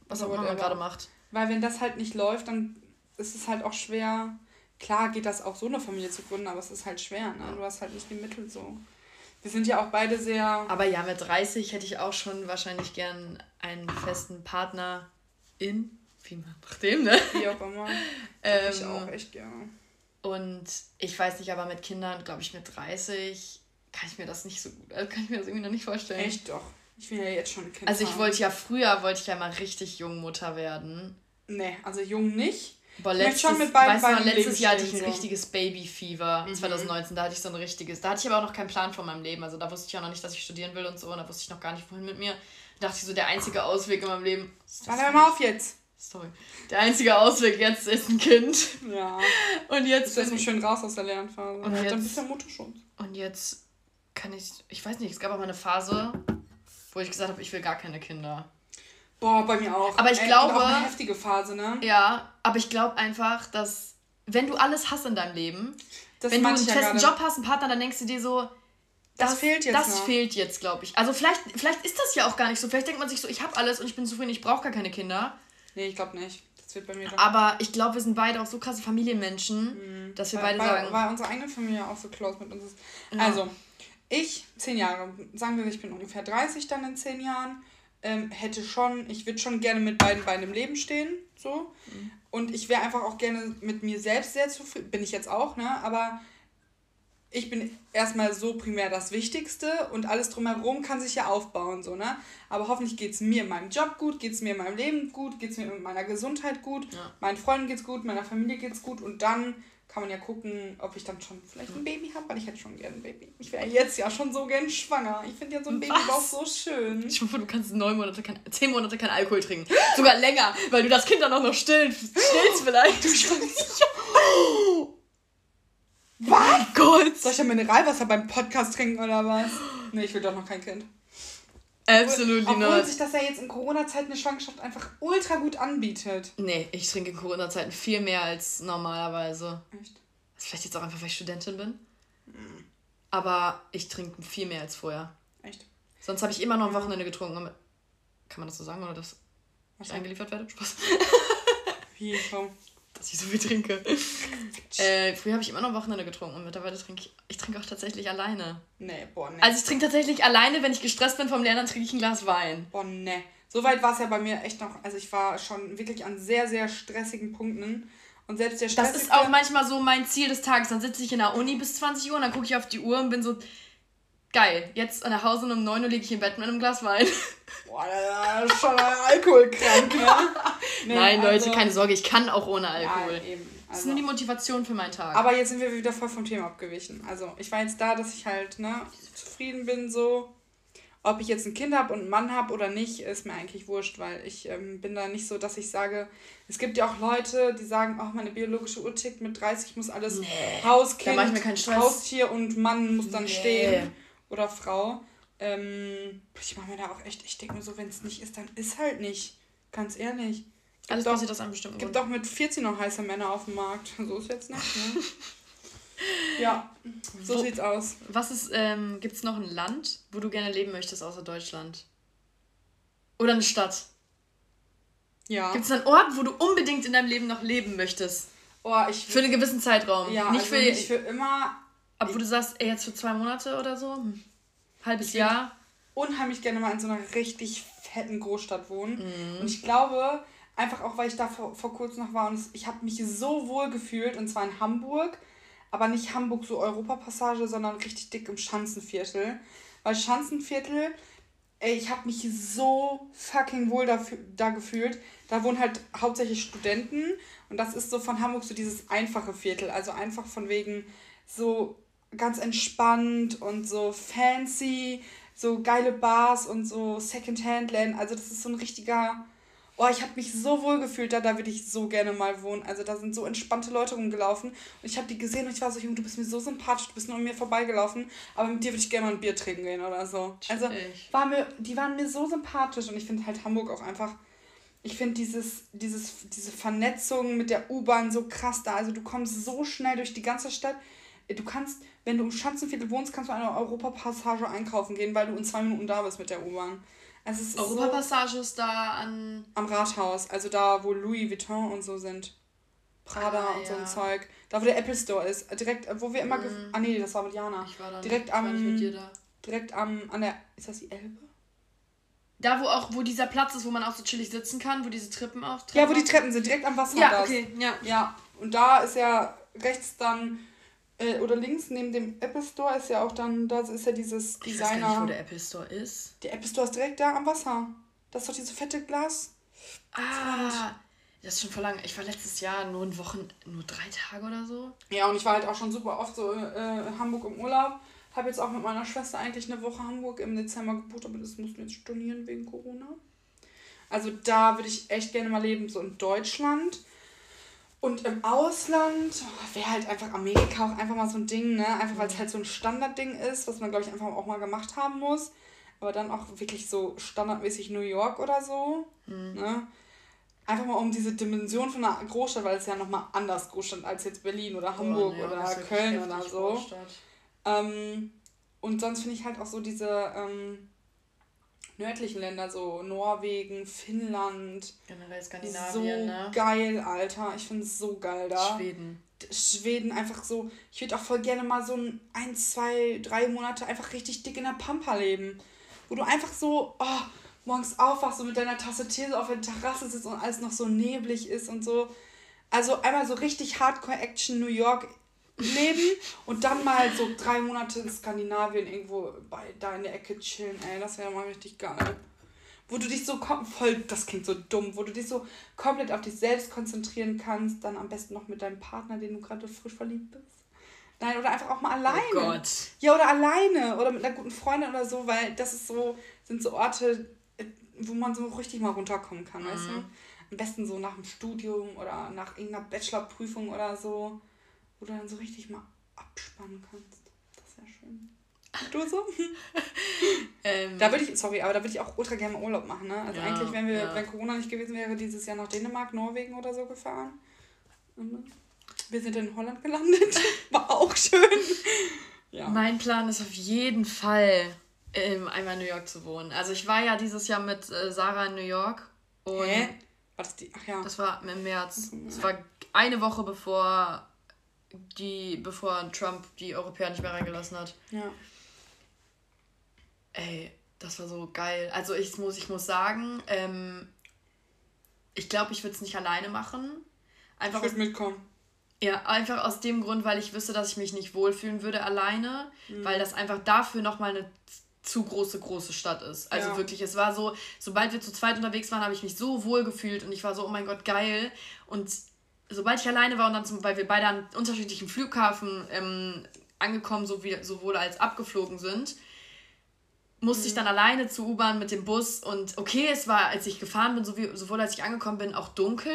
was auch immer man gerade macht. Weil wenn das halt nicht läuft, dann ist es halt auch schwer. Klar geht das auch so eine Familie zu gründen, aber es ist halt schwer. Ne? Du hast halt nicht die Mittel so. Wir sind ja auch beide sehr. Aber ja, mit 30 hätte ich auch schon wahrscheinlich gern einen festen Partner in wie man nach dem, ne? Wie auch immer. [LAUGHS] ähm, ich auch echt gerne. Und ich weiß nicht, aber mit Kindern, glaube ich, mit 30 kann ich mir das nicht so gut, also kann ich mir das irgendwie noch nicht vorstellen. Echt doch. Ich will ja jetzt schon Kind Also ich haben. wollte ja früher, wollte ich ja mal richtig jung Mutter werden. Nee, also jung nicht. Aber letztes, schon mit beiden, weißt du, letztes Jahr hatte ich ein so. richtiges Babyfieber, mhm. 2019, da hatte ich so ein richtiges, da hatte ich aber auch noch keinen Plan von meinem Leben, also da wusste ich auch noch nicht, dass ich studieren will und so, und da wusste ich noch gar nicht, wohin mit mir. Da dachte ich so, der einzige Ausweg in meinem Leben. Warte mal auf jetzt. Sorry. Der einzige Ausweg jetzt ist ein Kind. Ja. Und jetzt. Ist das schön raus aus der Lernphase. Und jetzt, dann bist du ja Mutterschutz. Und jetzt kann ich. Ich weiß nicht, es gab auch mal eine Phase, wo ich gesagt habe, ich will gar keine Kinder. Boah, bei mir auch. Aber ich Ey, glaube. Auch eine heftige Phase, ne? Ja, aber ich glaube einfach, dass, wenn du alles hast in deinem Leben, das wenn du einen festen ja Job hast, einen Partner, dann denkst du dir so, das, das fehlt jetzt. Das noch. fehlt jetzt, glaube ich. Also vielleicht, vielleicht ist das ja auch gar nicht so. Vielleicht denkt man sich so, ich habe alles und ich bin zufrieden, ich brauche gar keine Kinder. Nee, ich glaube nicht. Das wird bei mir dann. Aber ich glaube, wir sind beide auch so krasse Familienmenschen, mhm. dass wir weil, beide weil, sagen. Weil unsere eigene Familie auch so close mit uns ist. Ja. Also, ich, zehn Jahre, sagen wir, ich bin ungefähr 30 dann in zehn Jahren, ähm, hätte schon, ich würde schon gerne mit beiden Beinen im Leben stehen, so. Mhm. Und ich wäre einfach auch gerne mit mir selbst sehr zufrieden, bin ich jetzt auch, ne? Aber ich bin erstmal so primär das Wichtigste und alles drumherum kann sich ja aufbauen, so, ne? Aber hoffentlich geht es mir in meinem Job gut, geht es mir in meinem Leben gut, geht es mir mit meiner Gesundheit gut, ja. meinen Freunden geht's gut, meiner Familie geht's gut und dann kann man ja gucken, ob ich dann schon vielleicht ein Baby habe, weil ich hätte schon gerne ein Baby. Ich wäre jetzt ja schon so gern schwanger. Ich finde ja so ein Babybauch so schön. Ich hoffe, du kannst neun Monate, kein, zehn Monate kein Alkohol trinken. Sogar länger, weil du das Kind dann auch noch stillst. Stillst vielleicht. Du schwanger. [LAUGHS] Was? Gott! Soll ich ja Mineralwasser beim Podcast trinken oder was? Nee, ich will doch noch kein Kind. Absolut Obwohl, obwohl sich das ja jetzt in Corona-Zeiten eine Schwangerschaft einfach ultra gut anbietet. Nee, ich trinke in Corona-Zeiten viel mehr als normalerweise. Echt? Das ist vielleicht jetzt auch einfach, weil ich Studentin bin. Mhm. Aber ich trinke viel mehr als vorher. Echt? Sonst habe ich immer noch am Wochenende getrunken. Kann man das so sagen oder dass ich eingeliefert werde? Spaß. Wie, komm dass ich so viel trinke. [LAUGHS] äh, früher habe ich immer noch Wochenende getrunken und mittlerweile trinke ich, ich trinke auch tatsächlich alleine. Nee, boah, nee. Also ich trinke tatsächlich alleine, wenn ich gestresst bin vom Lernen, dann trinke ich ein Glas Wein. Boah, nee. So weit war es ja bei mir echt noch, also ich war schon wirklich an sehr, sehr stressigen Punkten. Und selbst der Das ist auch manchmal so mein Ziel des Tages. Dann sitze ich in der Uni bis 20 Uhr und dann gucke ich auf die Uhr und bin so, geil, jetzt nach Hause und um 9 Uhr liege ich im Bett mit einem Glas Wein. Boah, das ist schon alkoholkrank, ne? [LAUGHS] nee, Nein, also, Leute, keine Sorge, ich kann auch ohne Alkohol. Ja, eben. Also, das ist nur die Motivation für meinen Tag. Aber jetzt sind wir wieder voll vom Thema abgewichen. Also, ich war jetzt da, dass ich halt, ne, zufrieden bin, so. Ob ich jetzt ein Kind habe und einen Mann habe oder nicht, ist mir eigentlich wurscht, weil ich ähm, bin da nicht so, dass ich sage, es gibt ja auch Leute, die sagen, ach, meine biologische Uhr tickt mit 30 muss alles nee, Haus, Kind, Haustier und Mann muss dann nee. stehen oder Frau. Ähm, ich mache mir da auch echt, ich denke mir so, wenn es nicht ist, dann ist halt nicht. Ganz ehrlich. Alles doch, passiert aus einem bestimmten gibt doch mit 14 noch heiße Männer auf dem Markt. [LAUGHS] So ist jetzt nicht, ne? [LAUGHS] ja, so wo, sieht's aus. Was ist, ähm, gibt's noch ein Land, wo du gerne leben möchtest, außer Deutschland? Oder eine Stadt? Ja. Gibt es einen Ort, wo du unbedingt in deinem Leben noch leben möchtest? Oh, ich für einen gewissen Zeitraum. Ja, nicht, also für, nicht für immer. Aber wo du sagst, ey, jetzt für zwei Monate oder so? Hm. Halbes Jahr? Unheimlich gerne mal in so einer richtig fetten Großstadt wohnen. Mhm. Und ich glaube, einfach auch, weil ich da vor, vor kurzem noch war und ich habe mich so wohl gefühlt, und zwar in Hamburg, aber nicht Hamburg so Europapassage, sondern richtig dick im Schanzenviertel. Weil Schanzenviertel, ey, ich habe mich so fucking wohl dafür, da gefühlt. Da wohnen halt hauptsächlich Studenten und das ist so von Hamburg so dieses einfache Viertel. Also einfach von wegen so ganz entspannt und so fancy, so geile Bars und so Secondhand-Läden. Also das ist so ein richtiger... Oh, ich habe mich so wohl gefühlt da, da würde ich so gerne mal wohnen. Also da sind so entspannte Leute rumgelaufen und ich habe die gesehen und ich war so, Junge, du bist mir so sympathisch, du bist nur an mir vorbeigelaufen, aber mit dir würde ich gerne mal ein Bier trinken gehen oder so. Also war mir, die waren mir so sympathisch und ich finde halt Hamburg auch einfach, ich finde dieses, dieses, diese Vernetzung mit der U-Bahn so krass da. Also du kommst so schnell durch die ganze Stadt. Du kannst, wenn du im Schanzenviertel wohnst, kannst du eine Europapassage einkaufen gehen, weil du in zwei Minuten da bist mit der U-Bahn. Also es ist Europapassage so, ist da an. Am Rathaus, also da, wo Louis Vuitton und so sind. Prada ah, und so ein Zeug. Da, wo der Apple Store ist. Direkt, wo wir immer. Mm. Ah, nee, das war mit Jana. Ich war da direkt nicht, am. Mit dir da. Direkt am. An der. Ist das die Elbe? Da, wo auch, wo dieser Platz ist, wo man auch so chillig sitzen kann, wo diese Treppen auch. Treppen ja, wo die Treppen sind, direkt am Wasser. Ja, okay, ja. Ja, und da ist ja rechts dann, äh, oder links neben dem Apple Store ist ja auch dann, da ist ja dieses Designer. Ich weiß gar nicht, wo der Apple Store ist. Der Apple Store ist direkt da am Wasser. Das ist doch dieses fette Glas. Ah, das ist schon vor lang. Ich war letztes Jahr nur in Wochen, nur drei Tage oder so. Ja, und ich war halt auch schon super oft so äh, in Hamburg im Urlaub. Habe jetzt auch mit meiner Schwester eigentlich eine Woche Hamburg im Dezember gebucht, aber das mussten wir jetzt stornieren wegen Corona. Also da würde ich echt gerne mal leben, so in Deutschland. Und im Ausland oh, wäre halt einfach Amerika auch einfach mal so ein Ding, ne? Einfach weil es halt so ein Standardding ist, was man, glaube ich, einfach auch mal gemacht haben muss. Aber dann auch wirklich so standardmäßig New York oder so. Mhm. Ne? Einfach mal um diese Dimension von einer Großstadt, weil es ja nochmal anders Großstadt als jetzt Berlin oder Hamburg oh, oder Köln oder so. Ähm, und sonst finde ich halt auch so diese ähm, nördlichen Länder, so Norwegen, Finnland. Generell Skandinavien, so ne? geil, Alter. Ich finde es so geil da. Schweden. Schweden einfach so. Ich würde auch voll gerne mal so ein, ein, zwei, drei Monate einfach richtig dick in der Pampa leben. Wo du einfach so oh, morgens aufwachst und mit deiner Tasse Tee so auf der Terrasse sitzt und alles noch so neblig ist und so. Also einmal so richtig Hardcore-Action New York leben und dann mal so drei Monate in Skandinavien irgendwo bei da in der Ecke chillen, ey, das wäre mal richtig geil. Wo du dich so voll, das klingt so dumm, wo du dich so komplett auf dich selbst konzentrieren kannst, dann am besten noch mit deinem Partner, den du gerade frisch verliebt bist. Nein, oder einfach auch mal alleine. Oh Gott. Ja, oder alleine oder mit einer guten Freundin oder so, weil das ist so, sind so Orte, äh, wo man so richtig mal runterkommen kann, mhm. weißt du? Am besten so nach dem Studium oder nach irgendeiner Bachelorprüfung oder so wo du dann so richtig mal abspannen kannst. Das wäre schön. Du so? [LAUGHS] ähm, da würde ich, sorry, aber da würde ich auch ultra gerne Urlaub machen, ne? Also ja, eigentlich, wenn wir, ja. wenn Corona nicht gewesen wäre, dieses Jahr nach Dänemark, Norwegen oder so gefahren. Wir sind in Holland gelandet. [LAUGHS] War auch schön. [LAUGHS] Ja. Mein Plan ist auf jeden Fall, ähm, einmal in New York zu wohnen. Also ich war ja dieses Jahr mit äh, Sarah in New York. Und Hä? War das die? Ach ja. Das war im März. Das war eine Woche bevor die, bevor Trump die Europäer nicht mehr reingelassen hat. Ja. Ey, das war so geil. Also ich muss, ich muss sagen, ähm, ich glaube, ich würde es nicht alleine machen. Einfach ich würde mitkommen. Ja, einfach aus dem Grund, weil ich wüsste, dass ich mich nicht wohlfühlen würde alleine, mhm. weil das einfach dafür nochmal eine zu große, große Stadt ist. Also ja. wirklich, es war so, sobald wir zu zweit unterwegs waren, habe ich mich so wohl gefühlt und ich war so, oh mein Gott, geil. Und sobald ich alleine war und dann zum, weil wir beide an unterschiedlichen Flughafen ähm, angekommen, so wie, sowohl als abgeflogen sind, musste mhm. ich dann alleine zur U-Bahn mit dem Bus und okay, es war, als ich gefahren bin, sowohl als ich angekommen bin, auch dunkel.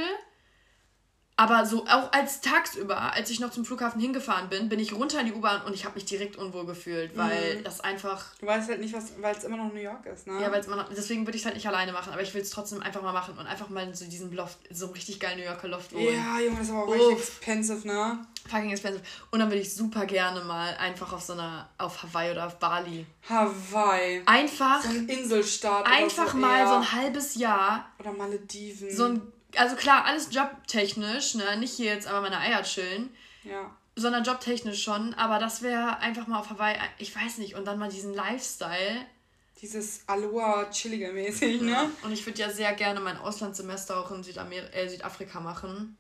Aber so auch als tagsüber, als ich noch zum Flughafen hingefahren bin, bin ich runter in die U-Bahn und ich habe mich direkt unwohl gefühlt, weil mhm. das einfach. Du weißt halt nicht, was, weil es immer noch New York ist, ne? Ja, weil immer noch, deswegen würde ich es halt nicht alleine machen, aber ich will es trotzdem einfach mal machen und einfach mal so diesen Loft, so einen richtig geilen New Yorker Loft wohnen. Ja, Junge, das ist aber auch richtig expensive, ne? Fucking expensive. Und dann würde ich super gerne mal einfach auf so einer, auf Hawaii oder auf Bali. Hawaii. Einfach. So ein Inselstaat. Einfach so mal eher. so ein halbes Jahr. Oder Malediven. So ein also klar, alles jobtechnisch, ne? Nicht hier jetzt aber meine Eier chillen. Ja. Sondern jobtechnisch schon. Aber das wäre einfach mal auf Hawaii, ich weiß nicht, und dann mal diesen Lifestyle. Dieses Aloha chillige mäßig, ne? Und ich würde ja sehr gerne mein Auslandssemester auch in Südamer äh, Südafrika machen.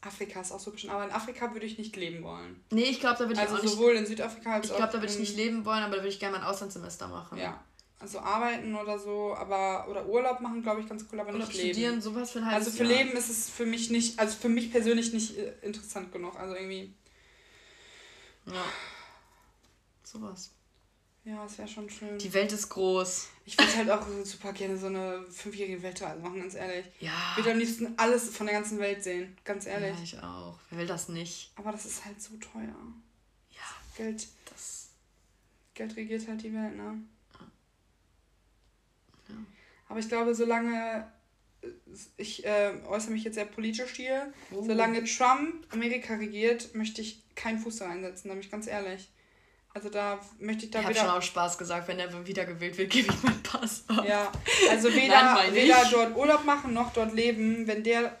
Afrika ist auch so bestimmt, aber in Afrika würde ich nicht leben wollen. Nee, ich glaube, da würde ich also auch nicht. Also sowohl in Südafrika als ich auch. Ich glaube, da würde ich nicht leben wollen, aber da würde ich gerne mein Auslandssemester machen. Ja also arbeiten oder so, aber oder Urlaub machen, glaube ich, ganz cool, aber oder nicht leben. Studieren, sowas für ein halbes Also für Jahr. Leben ist es für mich nicht, also für mich persönlich nicht äh, interessant genug. Also irgendwie. Ja. Sowas. Ja, es wäre schon schön. Die Welt ist groß. Ich würde halt auch [LAUGHS] super gerne so eine fünfjährige Weltreise machen, ganz ehrlich. Ja. Ich würde am liebsten alles von der ganzen Welt sehen, ganz ehrlich. Ja, ich auch. Wer will das nicht? Aber das ist halt so teuer. Ja. Geld. Das. Geld regiert halt die Welt, ne? Aber ich glaube, solange ich äh, äußere mich jetzt sehr politisch hier. Oh. Solange Trump Amerika regiert, möchte ich keinen Fuß da reinsetzen, da bin ich ganz ehrlich. Also da möchte ich da ich wieder... Ich habe schon auch Spaß gesagt, wenn er wiedergewählt wird, gebe ich meinen Pass ab. Ja, also weder, weder dort Urlaub machen noch dort leben, wenn der...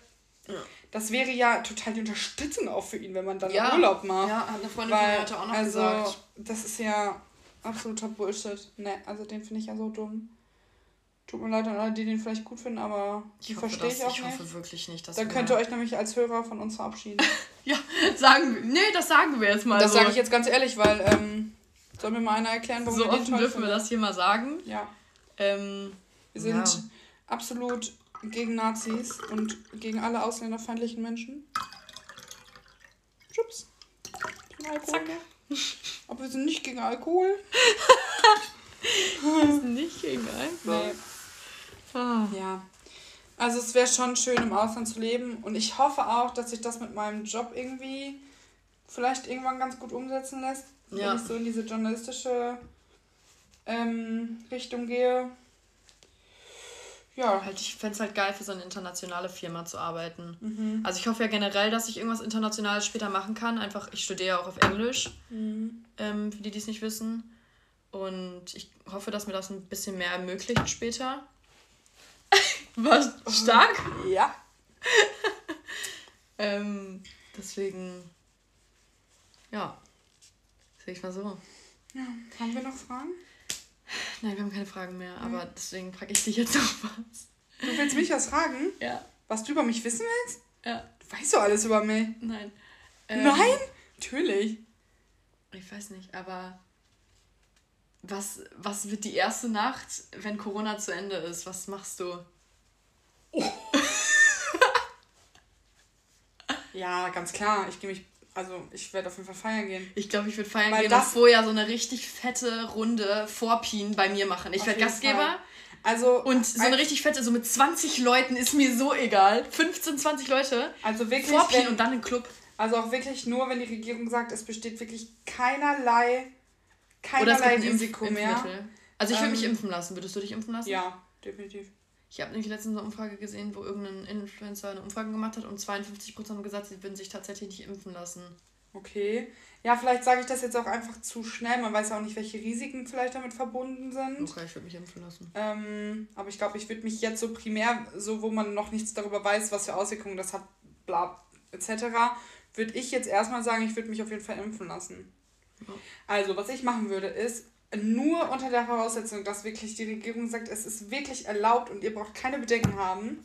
Ja. Das wäre ja total die Unterstützung auch für ihn, wenn man dann ja. Urlaub macht. Ja, hat eine Freundin Weil, von mir heute auch noch also, gesagt. Das ist ja absoluter Bullshit. Ne, also den finde ich ja so dumm. Tut mir leid an alle, die den vielleicht gut finden, aber die verstehe ich auch ich nicht. Ich hoffe wirklich nicht, dass Da könnt ihr euch nämlich als Hörer von uns verabschieden. [LAUGHS] ja, sagen wir. Nee, das sagen wir jetzt mal. Das so. sage ich jetzt ganz ehrlich, weil ähm, soll mir mal einer erklären, warum so wir den offen dürfen wir das hier mal sagen. Ja. Ähm, wir sind ja. absolut gegen Nazis und gegen alle ausländerfeindlichen Menschen. Schubs. Gegen Alkohol. Aber wir sind nicht gegen Alkohol. [LAUGHS] wir sind nicht gegen Alkohol. Nee. Ah. Ja. Also es wäre schon schön im Ausland zu leben und ich hoffe auch, dass sich das mit meinem Job irgendwie vielleicht irgendwann ganz gut umsetzen lässt, ja. wenn ich so in diese journalistische ähm, Richtung gehe. Ja. Halt, ich fände es halt geil, für so eine internationale Firma zu arbeiten. Mhm. Also ich hoffe ja generell, dass ich irgendwas Internationales später machen kann. Einfach, ich studiere auch auf Englisch, mhm. ähm, für die, die es nicht wissen. Und ich hoffe, dass mir das ein bisschen mehr ermöglicht später. Was? Stark? Ja. [LAUGHS] ähm, deswegen, ja, sehe ich mal so. Ja, haben wir noch Fragen? Nein, wir haben keine Fragen mehr, aber hm. deswegen frage ich dich jetzt noch was. Du willst mich was fragen? Ja. Was du über mich wissen willst? Ja. Du weißt doch alles über mich. Nein. Ähm, Nein? Natürlich. Ich weiß nicht, aber was, was wird die erste Nacht, wenn Corona zu Ende ist? Was machst du? Oh. [LAUGHS] ja, ganz klar. Ich gehe mich. Also, ich werde auf jeden Fall feiern gehen. Ich glaube, ich würde feiern Weil gehen das und vorher so eine richtig fette Runde Vorpien bei mir machen. Ich werde Gastgeber. Fall. Also, und so eine richtig fette, so mit 20 Leuten ist mir so egal. 15, 20 Leute. Also wirklich. Vorpien und dann ein Club. Also auch wirklich nur, wenn die Regierung sagt, es besteht wirklich keinerlei, keinerlei Risiko mehr. Also ich würde ähm, mich impfen lassen. Würdest du dich impfen lassen? Ja, definitiv. Ich habe nämlich letztens eine Umfrage gesehen, wo irgendein Influencer eine Umfrage gemacht hat und 52% haben gesagt, sie würden sich tatsächlich nicht impfen lassen. Okay. Ja, vielleicht sage ich das jetzt auch einfach zu schnell. Man weiß ja auch nicht, welche Risiken vielleicht damit verbunden sind. Okay, ich würde mich impfen lassen. Ähm, aber ich glaube, ich würde mich jetzt so primär, so wo man noch nichts darüber weiß, was für Auswirkungen das hat, bla, etc., würde ich jetzt erstmal sagen, ich würde mich auf jeden Fall impfen lassen. Ja. Also, was ich machen würde, ist, nur unter der Voraussetzung, dass wirklich die Regierung sagt, es ist wirklich erlaubt und ihr braucht keine Bedenken haben,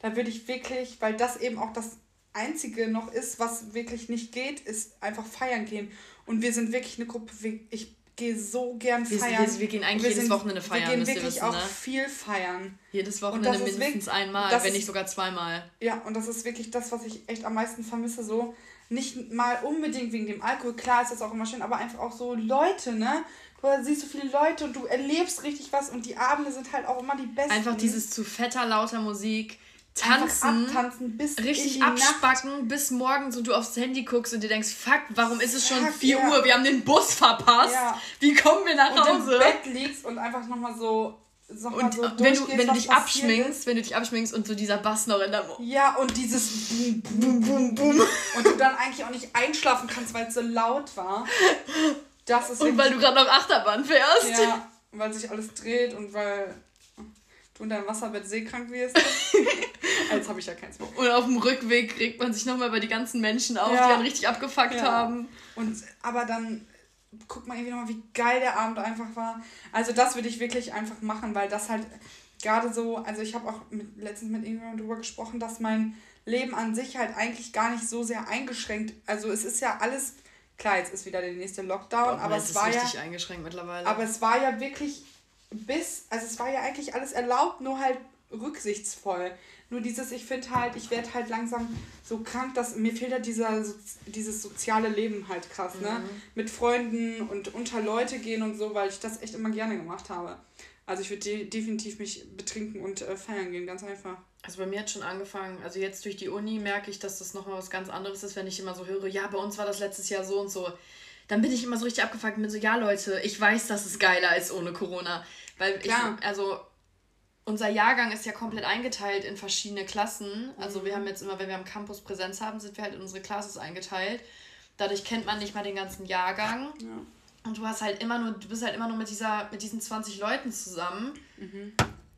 da würde ich wirklich, weil das eben auch das Einzige noch ist, was wirklich nicht geht, ist einfach feiern gehen. Und wir sind wirklich eine Gruppe, ich gehe so gern feiern. Wir, wir gehen eigentlich wir jedes sind, Wochenende feiern. Wir gehen wirklich wissen, auch ne? viel feiern. Jedes Wochenende mindestens einmal, wenn nicht sogar zweimal. Ja, und das ist wirklich das, was ich echt am meisten vermisse. So nicht mal unbedingt wegen dem Alkohol, klar ist das auch immer schön, aber einfach auch so Leute, ne? Du siehst so viele Leute und du erlebst richtig was und die Abende sind halt auch immer die besten. Einfach dieses zu fetter, lauter Musik. Tanzen, abtanzen bis richtig abspacken, Nacht. bis morgens und du aufs Handy guckst und dir denkst, fuck, warum ist es schon fuck, 4 ja. Uhr? Wir haben den Bus verpasst. Ja. Wie kommen wir nach und Hause? Und im Bett liegst und einfach nochmal so Sag und so wenn du, wenn du dich abschminkst, wenn du dich abschminkst und so dieser Bass noch in der Mo Ja, und dieses Boom, Boom, Boom, Boom. und du dann eigentlich auch nicht einschlafen kannst, weil es so laut war. Das ist und weil du gerade noch Achterbahn fährst. Ja, weil sich alles dreht und weil du in deinem Wasserbett seekrank wirst. [LAUGHS] Jetzt habe ich ja keins mehr. Und auf dem Rückweg regt man sich nochmal über die ganzen Menschen auf, ja. die einen richtig abgefuckt ja. haben. Und aber dann guckt man irgendwie nochmal, wie geil der Abend einfach war. Also das würde ich wirklich einfach machen, weil das halt gerade so, also ich habe auch mit, letztens mit irgendjemandem darüber gesprochen, dass mein Leben an sich halt eigentlich gar nicht so sehr eingeschränkt, also es ist ja alles Klar, jetzt ist wieder der nächste Lockdown, aber es war ja eingeschränkt mittlerweile. Aber es war ja wirklich bis, also es war ja eigentlich alles erlaubt, nur halt rücksichtsvoll. Nur dieses, ich finde halt, ich werde halt langsam so krank, dass mir fehlt halt dieser, dieses soziale Leben halt krass, ne? mhm. Mit Freunden und unter Leute gehen und so, weil ich das echt immer gerne gemacht habe. Also ich würde de definitiv mich betrinken und äh, feiern gehen, ganz einfach. Also bei mir hat schon angefangen, also jetzt durch die Uni merke ich, dass das nochmal was ganz anderes ist, wenn ich immer so höre, ja, bei uns war das letztes Jahr so und so. Dann bin ich immer so richtig abgefuckt und bin so, ja Leute, ich weiß, dass es geiler ist ohne Corona. Weil Klar. ich, also unser Jahrgang ist ja komplett eingeteilt in verschiedene Klassen. Also mhm. wir haben jetzt immer, wenn wir am Campus Präsenz haben, sind wir halt in unsere Classes eingeteilt. Dadurch kennt man nicht mal den ganzen Jahrgang. Ja. Und du hast halt immer nur, du bist halt immer nur mit dieser, mit diesen 20 Leuten zusammen. Mhm.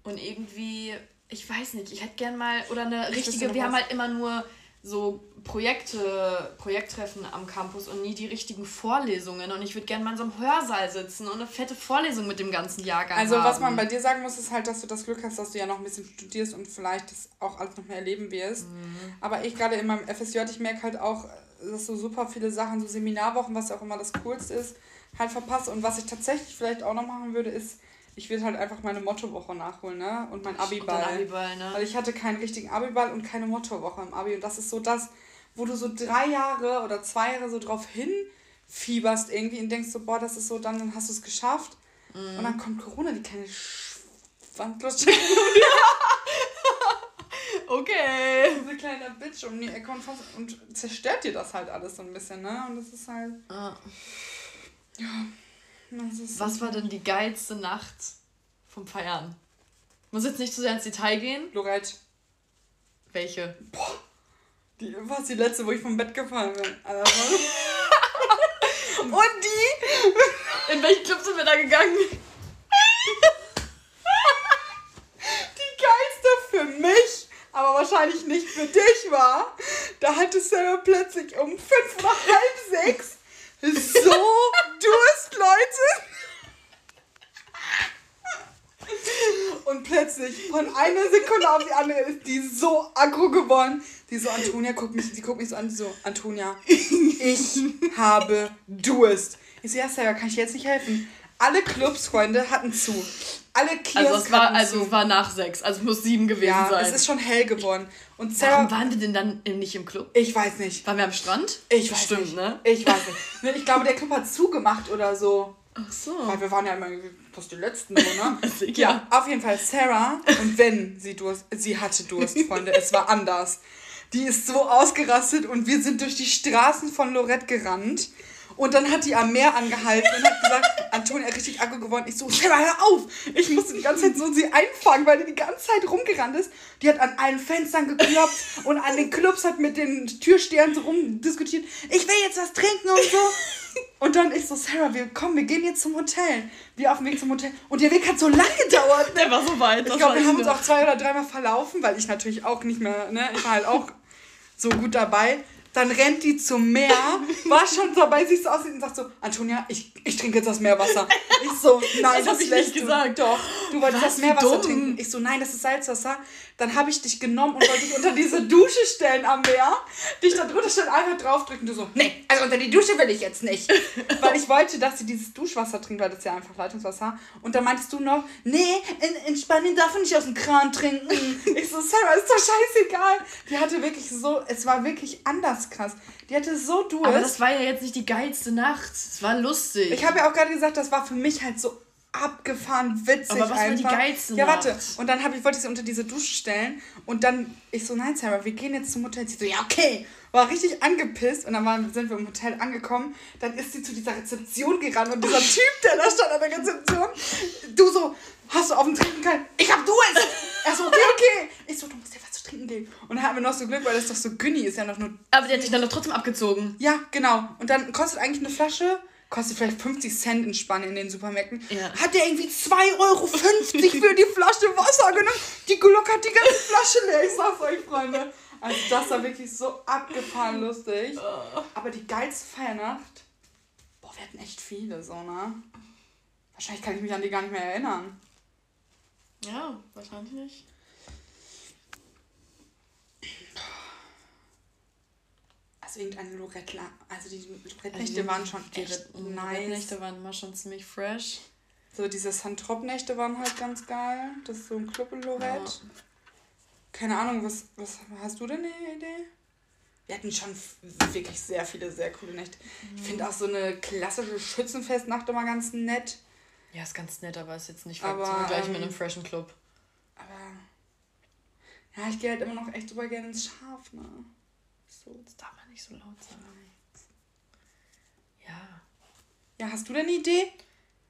Und irgendwie, ich weiß nicht, ich hätte gern mal, oder eine richtige, wir haben halt immer nur so Projekte, Projekttreffen am Campus und nie die richtigen Vorlesungen. Und ich würde gerne mal in so einem Hörsaal sitzen und eine fette Vorlesung mit dem ganzen Jahrgang Also haben. was man bei dir sagen muss, ist halt, dass du das Glück hast, dass du ja noch ein bisschen studierst und vielleicht das auch alles noch mehr erleben wirst. Mhm. Aber ich gerade in meinem FSJ, ich merke halt auch, dass du super viele Sachen, so Seminarwochen, was ja auch immer das Coolste ist, halt verpasse. Und was ich tatsächlich vielleicht auch noch machen würde, ist, ich würde halt einfach meine Mottowoche nachholen, ne? Und mein Abiball. Und Abiball, ne? Weil ich hatte keinen richtigen Abiball und keine Mottowoche im Abi. Und das ist so das, wo du so drei Jahre oder zwei Jahre so drauf hinfieberst irgendwie und denkst so, boah, das ist so, dann, dann hast du es geschafft. Mm. Und dann kommt Corona, die kleine Schwandlutsche. [LAUGHS] okay. [LAUGHS] Diese kleine Bitch um die Ecke und, und zerstört dir das halt alles so ein bisschen, ne? Und das ist halt. Ah. Ja. Was war denn die geilste Nacht vom Feiern? Muss jetzt nicht zu sehr ins Detail gehen. Lorette. Welche? Boah. Die war die letzte, wo ich vom Bett gefallen bin. [LAUGHS] Und die? In welchen Club sind wir da gegangen? die geilste für mich, aber wahrscheinlich nicht für dich war, da hatte Sarah plötzlich um fünf oder halb sechs so Durst, Leute. Und plötzlich, von einer Sekunde auf die andere, ist die so aggro geworden. Die so, Antonia, guckt mich, die guckt mich so an, die so, Antonia, ich habe Durst. Ich so, ja, Sarah, kann ich jetzt nicht helfen? Alle Clubs, Freunde, hatten zu. Alle Kiosks also es war, Also war nach sechs, also es muss sieben gewesen ja, sein. es ist schon hell geworden. Und Sarah, Warum waren wir denn dann nicht im Club? Ich weiß nicht. Waren wir am Strand? Ich weiß Stimmt, nicht. ne? Ich weiß nicht. Ich glaube, der Club hat zugemacht oder so. Ach so. Weil wir waren ja immer fast die Letzten, so, ne? [LAUGHS] ja, auf jeden Fall Sarah. Und wenn sie Durst, sie hatte Durst, Freunde, es war anders. Die ist so ausgerastet und wir sind durch die Straßen von Lorette gerannt. Und dann hat die am Meer angehalten und hat gesagt, [LAUGHS] Antonia richtig aggro geworden. Ich so, Sarah, hör auf! Ich musste die ganze Zeit so sie einfangen, weil die die ganze Zeit rumgerannt ist. Die hat an allen Fenstern geklopft und an den Clubs hat mit den Türstern so rumdiskutiert. Ich will jetzt was trinken und so. [LAUGHS] Und dann ich so, Sarah, wir kommen, wir gehen jetzt zum Hotel. Wir auf dem Weg zum Hotel. Und der Weg hat so lange gedauert. Der war so weit. Ich glaube, wir haben uns auch zwei oder dreimal verlaufen, weil ich natürlich auch nicht mehr, ne, ich war halt auch so gut dabei. Dann rennt die zum Meer, war schon dabei, sich so aussieht und sagt so, Antonia, ich, ich trinke jetzt das Meerwasser. Ich so, nein, das, das ich nicht gesagt. Doch, du wolltest das Meerwasser dumm. trinken. Ich so, nein, das ist Salzwasser. Dann habe ich dich genommen und wollte dich unter diese Dusche stellen am Meer. Dich da drunter stellen, einfach draufdrücken. Du so, nee, also unter die Dusche will ich jetzt nicht. [LAUGHS] weil ich wollte, dass sie dieses Duschwasser trinkt, weil das ist ja einfach Leitungswasser. Und dann meintest du noch, nee, in, in Spanien darf man nicht aus dem Kran trinken. [LAUGHS] Ich so, Sarah, ist doch scheißegal. Die hatte wirklich so, es war wirklich anders krass. Die hatte so Durst. Aber das war ja jetzt nicht die geilste Nacht. Es war lustig. Ich habe ja auch gerade gesagt, das war für mich halt so abgefahren witzig Aber was einfach. war die geilste Ja, warte. Und dann ich, wollte ich sie unter diese Dusche stellen und dann ich so, nein, Sarah, wir gehen jetzt zum Hotel. Sie so, ja, okay. War richtig angepisst und dann waren, sind wir im Hotel angekommen. Dann ist sie zu dieser Rezeption gerannt und dieser [LAUGHS] Typ, der da stand an der Rezeption, du so, hast du auf dem Trinken kein? Ich hab Durst! Er so, okay, okay. Ich so, du musst dir was zu trinken geben. Und dann hatten wir noch so Glück, weil das doch so Günni ist ja noch nur. Aber der hat sich dann doch trotzdem abgezogen. Ja, genau. Und dann kostet eigentlich eine Flasche kostet vielleicht 50 Cent in Spanien in den Supermärkten. Ja. Hat der irgendwie 2,50 Euro für die Flasche Wasser genommen. Die Glock hat die ganze Flasche leer. Ich sag's euch, Freunde. Also das war wirklich so abgefahren lustig. Aber die geilste Feiernacht, boah, wir hatten echt viele so, ne? Wahrscheinlich kann ich mich an die gar nicht mehr erinnern. Ja, wahrscheinlich nicht. Also irgendeine Lorette, also die Lorette-Nächte also waren schon echt nice. Nächte waren immer schon ziemlich fresh. So diese Santrop-Nächte waren halt ganz geil. Das ist so ein Club in Lorette. Ja. Keine Ahnung, was, was hast du denn eine Idee? Wir hatten schon wirklich sehr viele sehr coole Nächte. Mhm. Ich finde auch so eine klassische Schützenfestnacht immer ganz nett. Ja, ist ganz nett, aber ist jetzt nicht aber, gleich ähm, mit einem freshen Club. Aber ja, ich gehe halt immer noch echt super gerne ins Schaf, ne? So. Das darf man nicht so laut sagen. Ja. Ja, hast du denn eine Idee?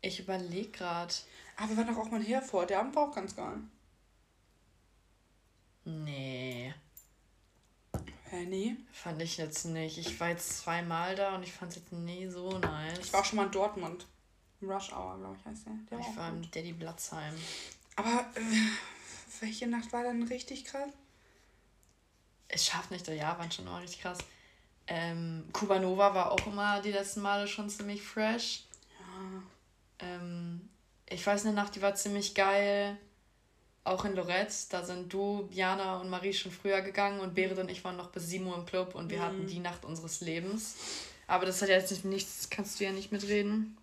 Ich überlege gerade. Aber wir waren doch auch mal hier vor. Der Abend war auch ganz geil. Nee. Hä, nee? Fand ich jetzt nicht. Ich war jetzt zweimal da und ich fand es jetzt nie so nice. Ich war auch schon mal in Dortmund. Rush Hour, glaube ich, heißt der. der ich war, war im Daddy Blatzheim. Aber äh, welche Nacht war dann richtig krass? Es schafft nicht, ja, waren schon immer richtig krass. Ähm, Kubanova war auch immer die letzten Male schon ziemlich fresh. Ja. Ähm, ich weiß eine Nacht, die war ziemlich geil. Auch in Lorette, da sind du, Jana und Marie schon früher gegangen und Berit und ich waren noch bis 7 Uhr im Club und wir mhm. hatten die Nacht unseres Lebens. Aber das hat ja jetzt nicht, nichts, kannst du ja nicht mitreden.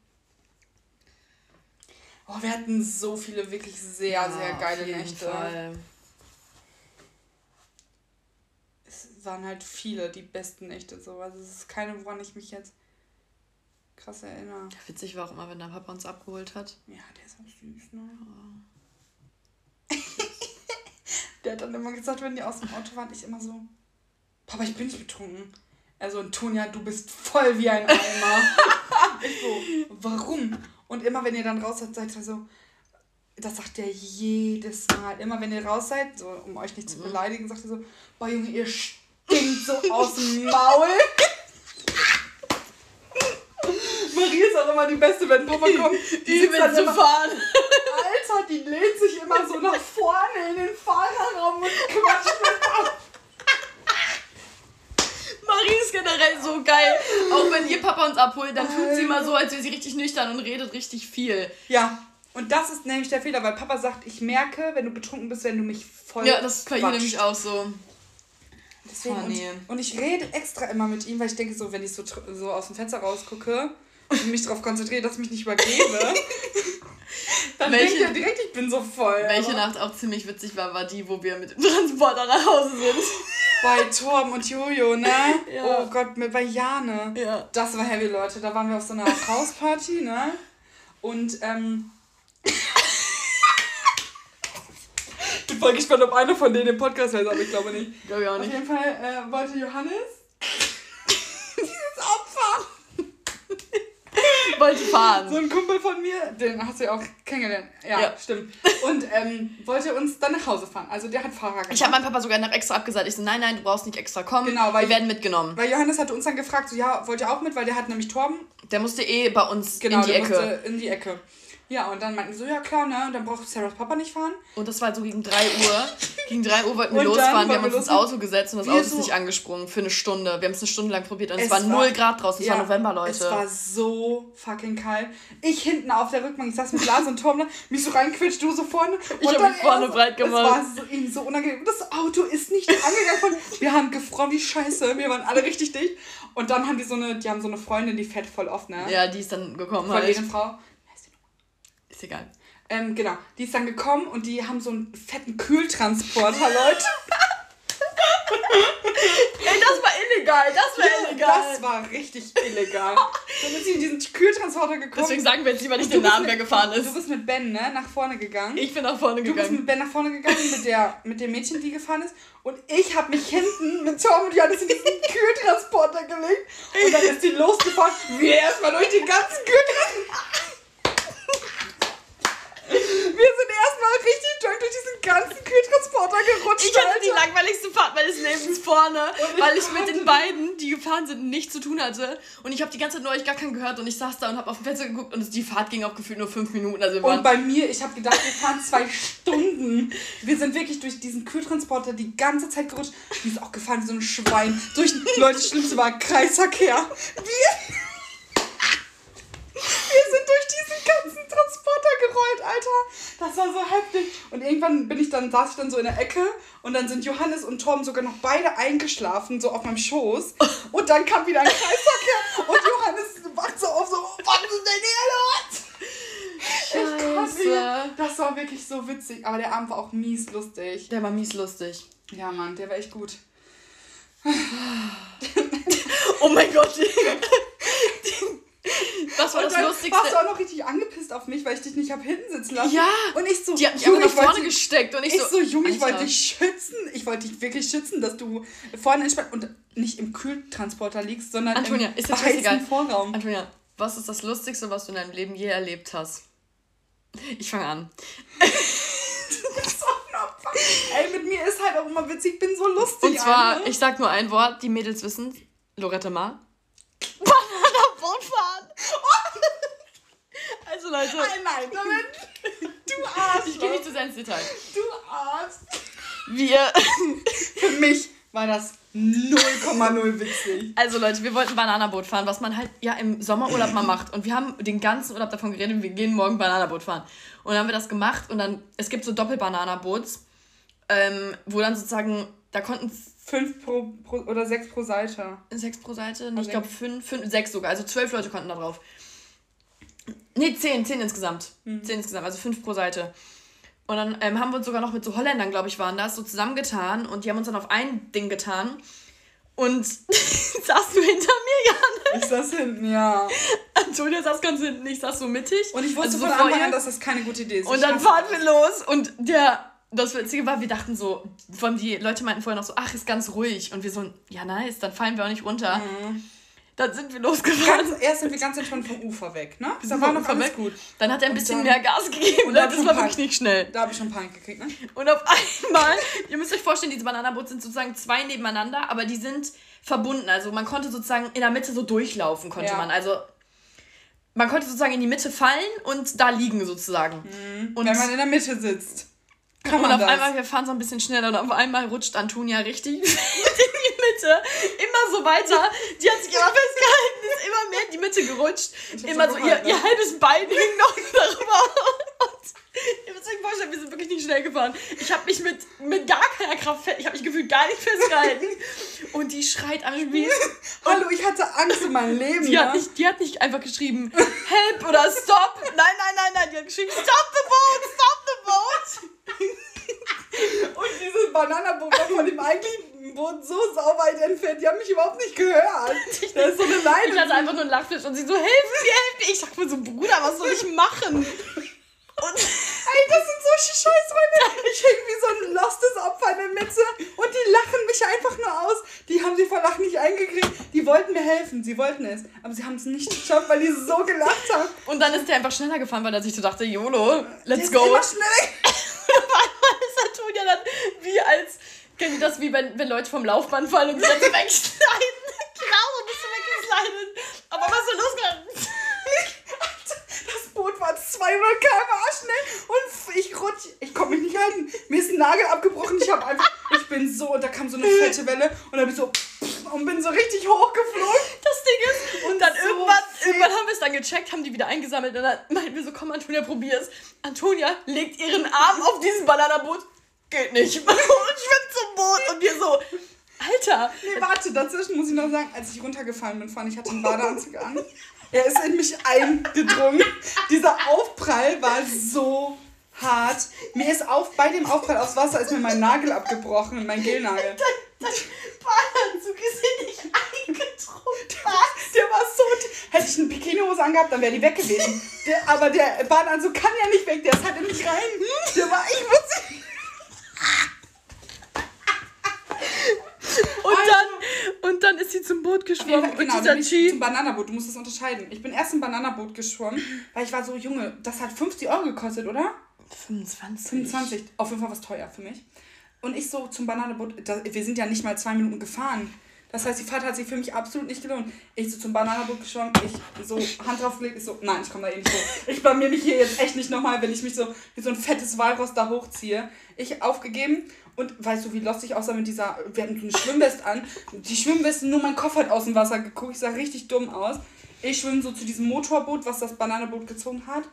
Oh, wir hatten so viele wirklich sehr, ja, sehr geile Nächte. Fall. Es waren halt viele die besten Nächte so. Also es ist keine, woran ich mich jetzt krass erinnere. Witzig war auch immer, wenn der Papa uns abgeholt hat. Ja, der ist auch süß, ne? Oh. [LAUGHS] Der hat dann immer gesagt, wenn die aus dem Auto waren, ich immer so, Papa, ich bin nicht betrunken. Also, Antonia, du bist voll wie ein Eimer. [LAUGHS] ich so, warum? Und immer, wenn ihr dann raus seid, seid ihr so, das sagt er jedes Mal. Immer, wenn ihr raus seid, so, um euch nicht zu mhm. beleidigen, sagt er so, boah, Junge, ihr stinkt so aus dem Maul. Marie ist auch immer die Beste, wenn Papa kommt. Die, die sitzt dann immer, fahren. Alter, die lehnt sich immer so nach vorne in den Fahrerraum und quatscht mit ab. Marie ist generell so geil. Auch wenn ihr Papa uns abholt, dann tut sie immer so, als wäre sie richtig nüchtern und redet richtig viel. Ja, und das ist nämlich der Fehler, weil Papa sagt, ich merke, wenn du betrunken bist, wenn du mich voll. Ja, das ist bei ihr nämlich auch so. Deswegen, oh, nee. und, und, ich rede extra immer mit ihm, weil ich denke, so, wenn ich so, so aus dem Fenster rausgucke und mich darauf konzentriere, dass ich mich nicht übergebe, [LAUGHS] Dann welche, denkt ihr direkt, ich bin so voll. Welche aber. Nacht auch ziemlich witzig war, war die, wo wir mit dem [LAUGHS] Transporter nach Hause sind. Bei Torben und Jojo, ne? [LAUGHS] Ja. Oh Gott, mit bei Jane. Ja. Das war heavy, Leute. Da waren wir auf so einer Hausparty, ne? Und, ähm. Bin voll gespannt, ob einer von denen im Podcast weiß, aber ich glaube nicht. Glaube ich auch nicht. Auf jeden Fall äh, wollte Johannes [LAUGHS] [LAUGHS] wollte fahren. So ein Kumpel von mir, den hast du ja auch kennengelernt. Ja, ja. stimmt. Und ähm, wollte uns dann nach Hause fahren. Also der hat Fahrer gemacht. Ich habe meinem Papa sogar noch extra abgesagt. Ich so, nein, nein, du brauchst nicht extra kommen. Genau, weil wir werden mitgenommen. Weil Johannes hatte uns dann gefragt, so ja, wollt ihr auch mit? Weil der hat nämlich Torben. Der musste eh bei uns genau, in die Ecke. Genau, in die Ecke. Ja, und dann meinten sie so, ja klar, ne? Und dann braucht Sarahs Papa nicht fahren. Und das war so gegen 3 Uhr. [LAUGHS] gegen 3 Uhr wollten wir losfahren. Wir haben uns ins Auto gesetzt und das Auto ist so nicht angesprungen für eine Stunde. Wir haben es eine Stunde lang probiert und es, es war 0 Grad draußen. Es ja, war November, Leute. Es war so fucking kalt. Ich hinten auf der Rückbank, ich saß mit Lars und Tom, ne? mich so reinquetscht, du so vorne. Ich habe mich vorne so, breit gemacht. Es war so, ihm so unangenehm. Das Auto ist nicht angegangen. wir haben gefroren wie Scheiße. Wir waren alle richtig dicht. Und dann haben die so eine, die haben so eine Freundin, die fährt voll oft, ne? Ja, die ist dann gekommen. Voll halt. Frau ist egal. Ähm, genau. Die ist dann gekommen und die haben so einen fetten Kühltransporter, [LAUGHS] Leute. Ey, das war illegal, das war ja, illegal. Das war richtig illegal. Dann ist sie in diesen Kühltransporter gekommen. Deswegen sagen wir jetzt lieber nicht den Namen, wer gefahren ist. Du bist mit Ben, ne, nach vorne gegangen. Ich bin nach vorne gegangen. Du bist mit Ben nach vorne gegangen, mit, der, mit dem Mädchen, die gefahren ist. Und ich habe mich hinten mit Tom und Janis in diesen Kühltransporter gelegt. Und dann ist die losgefahren. Wir erstmal durch den ganzen Kühltransporter. Wir sind erstmal richtig drunk durch diesen ganzen Kühltransporter gerutscht. Ich hatte die langweiligste Fahrt meines Lebens vorne, weil ich mit [LAUGHS] den beiden, die gefahren sind, nichts zu tun hatte. Und ich habe die ganze Zeit nur euch gar keinen gehört und ich saß da und habe auf dem Fenster geguckt und die Fahrt ging auch gefühlt nur fünf Minuten. Also und bei mir, ich habe gedacht, wir fahren zwei Stunden. Wir sind wirklich durch diesen Kühltransporter die ganze Zeit gerutscht. Die ist auch gefahren wie so ein Schwein. Durch, Leute, das Schlimmste war Kreisverkehr. Wir sind durch diesen ganzen Transporter gerollt, Alter. Das war so heftig. Und irgendwann bin ich dann, saß ich dann so in der Ecke und dann sind Johannes und Tom sogar noch beide eingeschlafen, so auf meinem Schoß. Und dann kam wieder ein Kreisverkehr und Johannes wacht so auf, so, was ist denn hier los? Scheiße. Das war wirklich so witzig. Aber der Abend war auch mies lustig. Der war mies lustig. Ja, Mann, der war echt gut. oh mein Gott. [LAUGHS] Was war und das Lustigste? Warst du auch noch richtig angepisst auf mich, weil ich dich nicht hab hinten sitzen lassen? Ja. Und ich so, die hat mich Junge, nach vorne dich, gesteckt und ich, ich so, so Junge, ich wollte dich schützen. Ich wollte dich wirklich schützen, dass du vorne entspannt und nicht im Kühltransporter liegst, sondern Antonia, im ist heißen Vorraum. Antonia, was ist das Lustigste, was du in deinem Leben je erlebt hast? Ich fange an. [LAUGHS] Ey, mit mir ist halt auch immer witzig, ich bin so lustig. Und zwar, einfach. ich sag nur ein Wort, die Mädels wissen Lorette Ma. [LAUGHS] Bananaboot fahren. also Leute. Nein, nein, damit. Du Arsch. Ich gehe nicht zu sehr ins Detail. Du Arsch. Wir. [LAUGHS] Für mich war das 0,0 witzig. Also Leute, wir wollten Bananaboot fahren, was man halt ja im Sommerurlaub mal macht. Und wir haben den ganzen Urlaub davon geredet, wir gehen morgen Bananaboot fahren. Und dann haben wir das gemacht und dann, es gibt so Doppelbananaboots, ähm, wo dann sozusagen, da konnten fünf pro, pro oder sechs pro Seite. Sechs pro Seite? Nee, also ich glaube fünf, fünf, sechs sogar. Also zwölf Leute konnten da drauf. Nee, zehn, zehn insgesamt. Mhm. Zehn insgesamt, also fünf pro Seite. Und dann ähm, haben wir uns sogar noch mit so Holländern, glaube ich, waren das, so zusammengetan und die haben uns dann auf ein Ding getan. Und [LAUGHS] saß du hinter mir, Jan? Ich saß hinten, ja. Antonia saß ganz hinten, ich saß so mittig. Und ich wusste also von Anfang an, dass das keine gute Idee ist. Und dann fahren wir los und der, das Witzige war, wir dachten so, von die Leute meinten vorher noch so, ach, ist ganz ruhig. Und wir so, ja nice, dann fallen wir auch nicht runter. Mhm. Dann sind wir losgefahren. Ganz, erst sind wir ganz entspannt vom Ufer weg, ne? Da war noch alles weg. gut. Dann hat er ein bisschen dann, mehr Gas gegeben und das war wirklich nicht schnell. Da habe ich schon Panik gekriegt, ne? Und auf einmal, [LAUGHS] ihr müsst euch vorstellen, diese Bananaboots sind sozusagen zwei nebeneinander, aber die sind verbunden. Also man konnte sozusagen in der Mitte so durchlaufen, konnte ja. man. Also man konnte sozusagen in die Mitte fallen und da liegen sozusagen. Mhm. Und Wenn man in der Mitte sitzt. Kann und auf das? einmal, wir fahren so ein bisschen schneller und auf einmal rutscht Antonia richtig [LAUGHS] Mitte. Immer so weiter. Die hat sich immer festgehalten, ist immer mehr in die Mitte gerutscht. Immer so, ihr, ihr halbes Bein hing noch [LAUGHS] darüber. Ihr müsst euch vorstellen, wir sind wirklich nicht schnell gefahren. Ich habe mich mit, mit gar keiner Kraft, ich habe mich gefühlt gar nicht festgehalten. Und die schreit am Spieß. [LAUGHS] Hallo, ich hatte Angst um mein Leben. Die, hat nicht, die hat nicht einfach geschrieben, help oder stop. Nein, nein, nein, nein. Die hat geschrieben, stop the boat, stop the boat. [LAUGHS] Und dieses Bananaboot war von dem eigentlichen Boot so sauweit entfernt. Die haben mich überhaupt nicht gehört. [LAUGHS] Das ist so eine Leine. Ich hatte einfach nur ein Lachfleisch und sie so, helf mir, helf mir. Ich dachte mir so, Bruder, was soll ich machen? Und [LAUGHS] Ey, das sind solche Scheißräume. Ich hänge wie so ein lostes Opfer in der Mitte und die lachen mich einfach nur aus. Die haben sie vor Lachen nicht eingekriegt. Die wollten mir helfen, sie wollten es. Aber sie haben es nicht geschafft, weil die so gelacht haben. Und dann ist der einfach schneller gefahren, weil er sich so dachte, YOLO, let's go. Immer schneller. [LAUGHS] auf einmal ist Antonia dann wie als, kennt ihr das, wie wenn, wenn Leute vom Laufband fallen und sie dann so wegschneiden? [LAUGHS] genau, bist du weggeslidet. Aber was so losgegangen? [LAUGHS] [LAUGHS] Das Boot war 200 km/h schnell und ich rutsch, ich konnte mich nicht halten. Mir ist ein Nagel abgebrochen. Ich habe einfach, ich bin so, und da kam so eine [LAUGHS] fette Welle und dann bin ich so und bin so richtig hochgeflogen. Das Ding ist, und dann so irgendwann, irgendwann haben wir es dann gecheckt, haben die wieder eingesammelt und dann meinten wir so, komm Antonia, probier's. Antonia legt ihren Arm auf dieses Bananaboot, geht nicht. [LAUGHS] und schwimmt zum Boot und wir so, Alter. Nee, warte, dazwischen muss ich noch sagen, als ich runtergefallen bin, fand ich hatte einen Badeanzug an. [LAUGHS] Er ist in mich eingedrungen. Dieser Aufprall war so hart. Mir ist auf, bei dem Aufprall aufs Wasser ist mir mein Nagel abgebrochen, mein Gelnagel. Dein, Badeanzug ist in dich eingedrungen. Der, der war so... Hätte ich eine Bikinihose angehabt, dann wäre die weg gewesen. Der, aber der Badeanzug kann ja nicht weg, der ist halt in mich rein. Der war... Ich muss... Und dann, und dann ist sie zum Boot geschwommen. Okay, genau, und dieser Chi zum Bananaboot. Du musst das unterscheiden. Ich bin erst im Bananaboot geschwommen, weil ich war so, Junge, das hat 50 Euro gekostet, oder? 25. 25. Auf jeden Fall was teuer für mich. Und ich so zum Bananaboot, wir sind ja nicht mal zwei Minuten gefahren. Das heißt, die Fahrt hat sich für mich absolut nicht gelohnt. Ich so zum Bananaboot geschwommen, ich so Hand draufgelegt, ich so, nein, ich komme da eh nicht hoch. Ich blamier mich hier jetzt echt nicht nochmal, wenn ich mich so wie so ein fettes Walross da hochziehe. Ich aufgegeben und weißt du, wie lustig ich aussah mit dieser, wir hatten so eine Schwimmweste an. Die Schwimmweste, nur mein Kopf hat aus dem Wasser geguckt. Ich sah richtig dumm aus. Ich schwimme so zu diesem Motorboot, was das Bananaboot gezogen hat.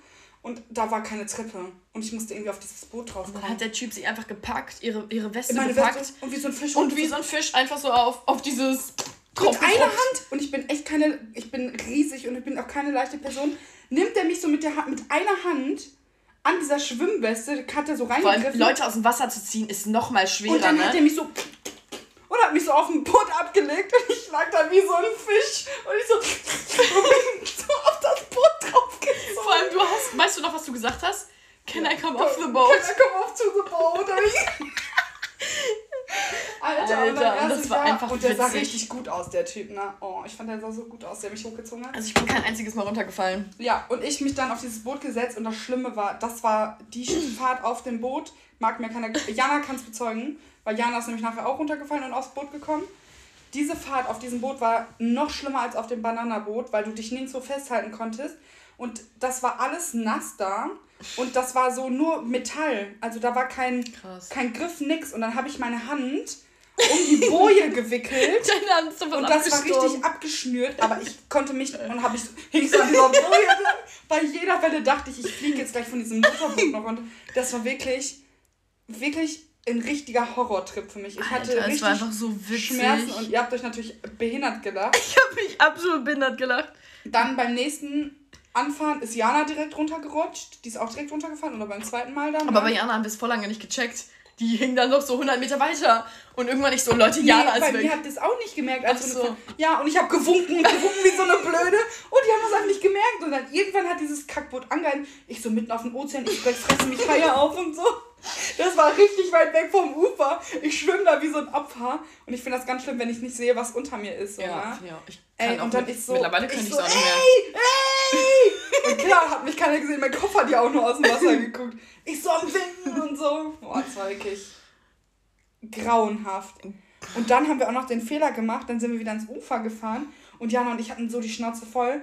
Und da war keine Treppe. Und ich musste irgendwie auf dieses Boot drauf kommen. dann hat der Typ sie einfach gepackt, ihre, ihre Weste gepackt. Weste und wie so ein Fisch. Und wie so ein Fisch einfach so auf, auf dieses... Mit einer Hand. Und ich bin echt keine... Ich bin riesig und ich bin auch keine leichte Person. Nimmt er mich so mit, der Hand, mit einer Hand an dieser Schwimmweste, hat er so reingegriffen. Leute aus dem Wasser zu ziehen, ist noch mal schwerer, Und dann ne? hat er mich so und hat mich so auf den Boot abgelegt und ich lag da wie so ein Fisch und ich so, so auf das Boot draufgezogen. Vor allem, du hast, weißt du noch, was du gesagt hast? Can I come off the boat? Can I come off to the boat? Alter, [LAUGHS] Alter und das war einfach Und der Witzig. sah richtig gut aus, der Typ, ne? Oh, ich fand, der sah so gut aus, der mich hochgezogen hat. Also ich bin kein einziges Mal runtergefallen. Ja, und ich mich dann auf dieses Boot gesetzt und das Schlimme war, das war die Fahrt auf dem Boot, mag mir keiner, Jana kann es bezeugen, weil Jana ist nämlich nachher auch runtergefallen und aufs Boot gekommen. Diese Fahrt auf diesem Boot war noch schlimmer als auf dem Bananaboot, weil du dich nirgendwo festhalten konntest. Und das war alles nass da. Und das war so nur Metall. Also da war kein, kein Griff, nix. Und dann habe ich meine Hand um die Boje [LAUGHS] gewickelt. und das war richtig abgeschnürt. Aber ich konnte mich und habe ich hing so an dieser Boje. Bei jeder Welle dachte ich, ich fliege jetzt gleich von diesem Motorboot noch. Und das war wirklich, wirklich ein richtiger Horrortrip für mich. Ich hatte Alter, richtig so Schmerzen und ihr habt euch natürlich behindert gelacht. [LAUGHS] Ich habe mich absolut behindert gelacht. Dann beim nächsten Anfahren ist Jana direkt runtergerutscht. Die ist auch direkt runtergefallen oder beim zweiten Mal dann. Aber bei Jana haben wir es voll lange nicht gecheckt. Die hing dann noch so 100 Meter weiter. Und irgendwann nicht so, Leute, Jana nee, ist weg. Mir habt das auch nicht gemerkt. Als so. Ja, und ich habe gewunken und gewunken wie so eine Blöde. Und die haben das einfach nicht gemerkt. Und dann irgendwann hat dieses Kackboot angehalten. Ich so mitten auf dem Ozean, ich fresse mich Haie auf und so. Das war richtig weit weg vom Ufer. Ich schwimme da wie so ein Opfer. Und ich finde das ganz schlimm, wenn ich nicht sehe, was unter mir ist. So, ja, ne? ja. Ich ey, und dann ich so. Mittlerweile könnte ich es so, auch nicht mehr. Ey, ey! Und klar, hat mich keiner gesehen. Mein Kopf hat ja auch nur aus dem Wasser geguckt. Ich so am Winken und so. Boah, das war wirklich grauenhaft. Und dann haben wir auch noch den Fehler gemacht. Dann sind wir wieder ans Ufer gefahren. Und Jana und ich hatten so die Schnauze voll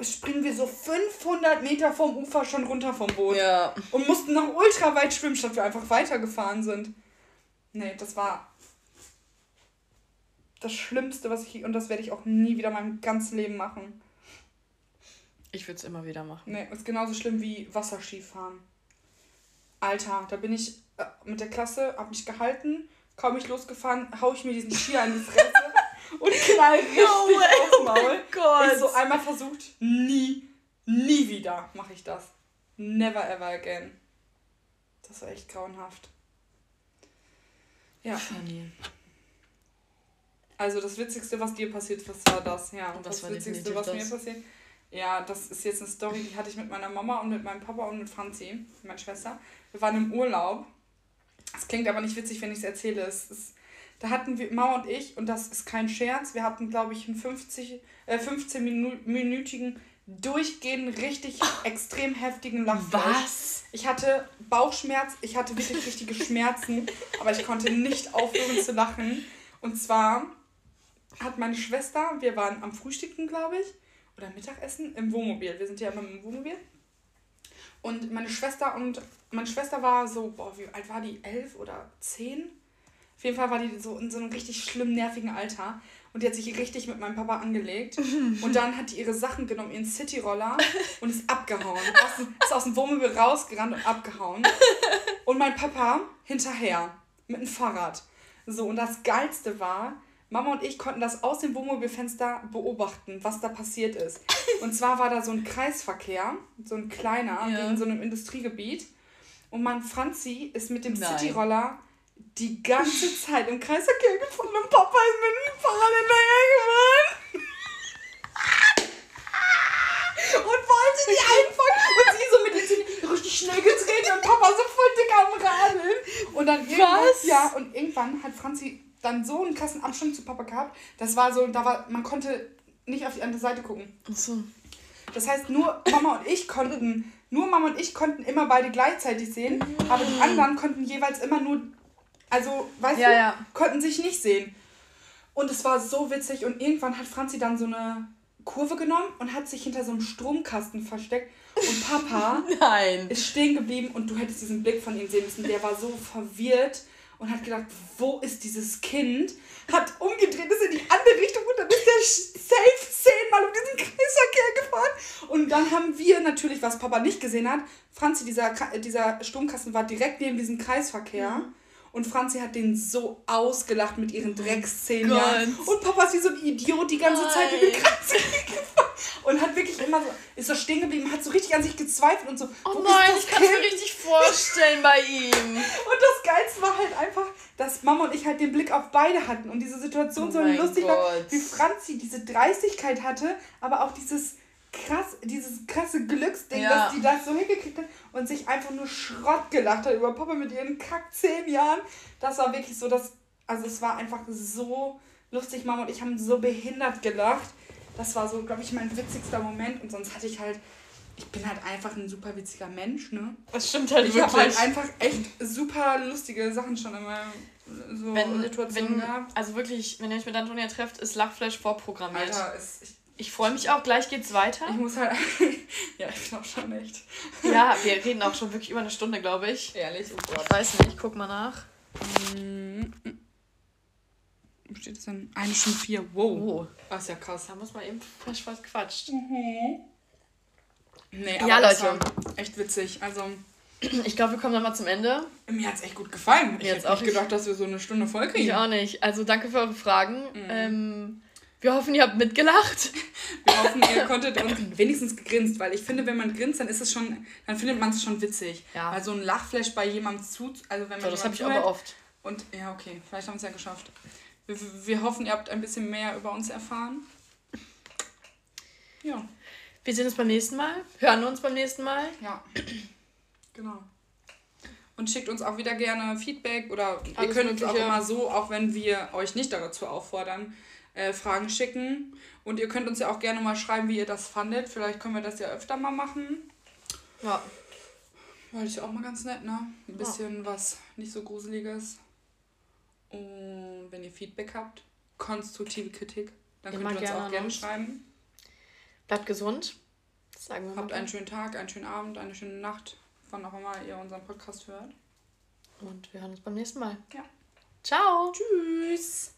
springen wir so 500 Meter vom Ufer schon runter vom Boot. Ja. Und mussten noch ultra weit schwimmen, statt wir einfach weitergefahren sind. Nee, das war das Schlimmste, was ich. Und das werde ich auch nie wieder mein ganzes Leben machen. Ich würde es immer wieder machen. Nee, ist genauso schlimm wie Wasserskifahren. Alter, da bin ich mit der Klasse, hab mich gehalten, kaum ich losgefahren, hau ich mir diesen Skier in die Fresse [LAUGHS] und knall richtig no aufs Maul. Oh Gott. Ich so einmal versucht, nie, nie wieder mache ich das. Never ever again. Das war echt grauenhaft. Ja. Funny. Also das Witzigste, was dir passiert, was war das? Ja, und das, das Witzigste, was das. mir passiert. Ja, das ist jetzt eine Story, die hatte ich mit meiner Mama und mit meinem Papa und mit Franzi, meiner Schwester. Wir waren im Urlaub. Es klingt aber nicht witzig, wenn ich es erzähle. Es ist da hatten wir, Mama und ich, und das ist kein Scherz, wir hatten, glaube ich, einen 50, äh, 15-minütigen durchgehend richtig extrem heftigen Lachfleisch. Was? Ich hatte Bauchschmerz, ich hatte wirklich richtige Schmerzen, [LAUGHS] aber ich konnte nicht aufhören zu lachen. Und zwar hat meine Schwester, wir waren am Frühstücken, glaube ich, oder Mittagessen im Wohnmobil. Wir sind ja immer im Wohnmobil. Und meine Schwester und meine Schwester war so, boah, wie alt war die? Elf oder zehn? Auf jeden Fall war die so in so einem richtig schlimm nervigen Alter. Und die hat sich richtig mit meinem Papa angelegt. Und dann hat die ihre Sachen genommen, ihren Cityroller und ist abgehauen. Aus ist aus dem Wohnmobil rausgerannt und abgehauen. Und mein Papa hinterher mit dem Fahrrad. So, und das Geilste war, Mama und ich konnten das aus dem Wohnmobilfenster beobachten, was da passiert ist. [LAUGHS] Und zwar war da so ein Kreisverkehr, so ein kleiner, ja. in so einem Industriegebiet. Und mein Franzi ist mit dem Cityroller die ganze [LAUGHS] Zeit im Kreisverkehr gefunden und Papa ist mit dem Fahrrad hinterher gefahren. [LAUGHS] und wollte die einfangen. Und sie so mit den Zähnen richtig schnell gedreht und Papa so voll dick am Radeln. Und dann irgendwann, Was? ja, und irgendwann hat Franzi dann so einen krassen Abstand zu Papa gehabt. Das war so, da war, man konnte nicht auf die andere Seite gucken. Ach so. Das heißt, nur Mama und ich konnten, nur Mama und ich konnten immer beide gleichzeitig sehen, aber die anderen konnten jeweils immer nur also, weißt ja, du, ja. konnten sich nicht sehen. Und es war so witzig und irgendwann hat Franzi dann so eine Kurve genommen und hat sich hinter so einem Stromkasten versteckt. Und Papa [LAUGHS] Nein. ist stehen geblieben und du hättest diesen Blick von ihm sehen müssen. Der war so verwirrt und hat gedacht, wo ist dieses Kind? Hat umgedreht, ist in die andere Richtung und dann ist der safe zehnmal um diesen Kreisverkehr gefahren. Und dann haben wir natürlich, was Papa nicht gesehen hat, Franzi, dieser, dieser Stromkasten war direkt neben diesem Kreisverkehr. Mhm. Und Franzi hat den so ausgelacht mit ihren Dreckszähnen. Und Papa ist wie so ein Idiot die ganze Nein. Zeit in den gefahren. Und hat wirklich immer so, ist so stehen geblieben, hat so richtig an sich gezweifelt und so. Oh nein, ich kann es mir richtig vorstellen bei ihm. [LAUGHS] Und das Geilste war halt einfach, dass Mama und ich halt den Blick auf beide hatten und diese Situation oh so lustig Gott. war, wie Franzi diese Dreistigkeit hatte, aber auch dieses krass, dieses krasse Glücksding, ja. dass die das so hingekriegt hat und sich einfach nur Schrott gelacht hat über Papa mit ihren kack zehn Jahren. Das war wirklich so, dass, also es war einfach so lustig. Mama und ich haben so behindert gelacht. Das war so, glaube ich, mein witzigster Moment. Und sonst hatte ich halt ich bin halt einfach ein super witziger Mensch, ne? Das stimmt halt ich wirklich. Ich habe halt einfach echt super lustige Sachen schon in meiner so wenn, Situation wenn, gehabt. Also wirklich, wenn ihr euch mit Antonia trefft, ist Lachflash vorprogrammiert. Alter, ist, ich, ich freue mich auch, gleich geht's weiter. Ich muss halt. [LAUGHS] ja, ich glaube schon echt. ja, wir reden auch schon wirklich über eine Stunde, glaube ich. Ehrlich, oh Gott. Ich weiß nicht, guck mal nach. Mm, Wo steht es denn? Eine Stunde vier. Wow. Oh. Das ist ja krass. Da muss man eben fast fast quatscht. Mhm. Nee, aber ja, Leute. echt witzig. Also. [CLEARS THROAT] Ich glaube, wir kommen dann mal zum Ende. Mir hat es echt gut gefallen. Ich hätte auch nicht gedacht, dass wir so eine Stunde voll kriegen. Ich auch nicht. Also danke für eure Fragen. Mhm. Ähm, wir hoffen, ihr habt mitgelacht. Wir hoffen, ihr konntet uns wenigstens gegrinst, weil ich finde, wenn man grinst, dann ist es schon, dann findet man es schon witzig. Ja. Weil so ein Lachflash bei jemandem zu, also wenn man ja, das habe ich aber oft. Und ja, okay, vielleicht haben wir es ja geschafft. Wir, wir hoffen, ihr habt ein bisschen mehr über uns erfahren. Ja. Wir sehen uns beim nächsten Mal. Hören uns beim nächsten Mal. Ja. Genau. Und schickt uns auch wieder gerne Feedback oder Alles ihr könnt uns auch immer so, auch wenn wir euch nicht dazu auffordern, äh, Fragen schicken. Und ihr könnt uns ja auch gerne mal schreiben, wie ihr das fandet. Vielleicht können wir das ja öfter mal machen. Ja. Weil ist ja auch mal ganz nett, ne? Ein bisschen ja. was nicht so Gruseliges. Und wenn ihr Feedback habt, konstruktive Kritik, dann Immer könnt ihr uns auch gerne schreiben. Bleibt gesund. Das sagen wir Habt mal. einen schönen Tag, einen schönen Abend, eine schöne Nacht, wann auch immer ihr unseren Podcast hört. Und wir hören uns beim nächsten Mal. Ja. Ciao. Tschüss.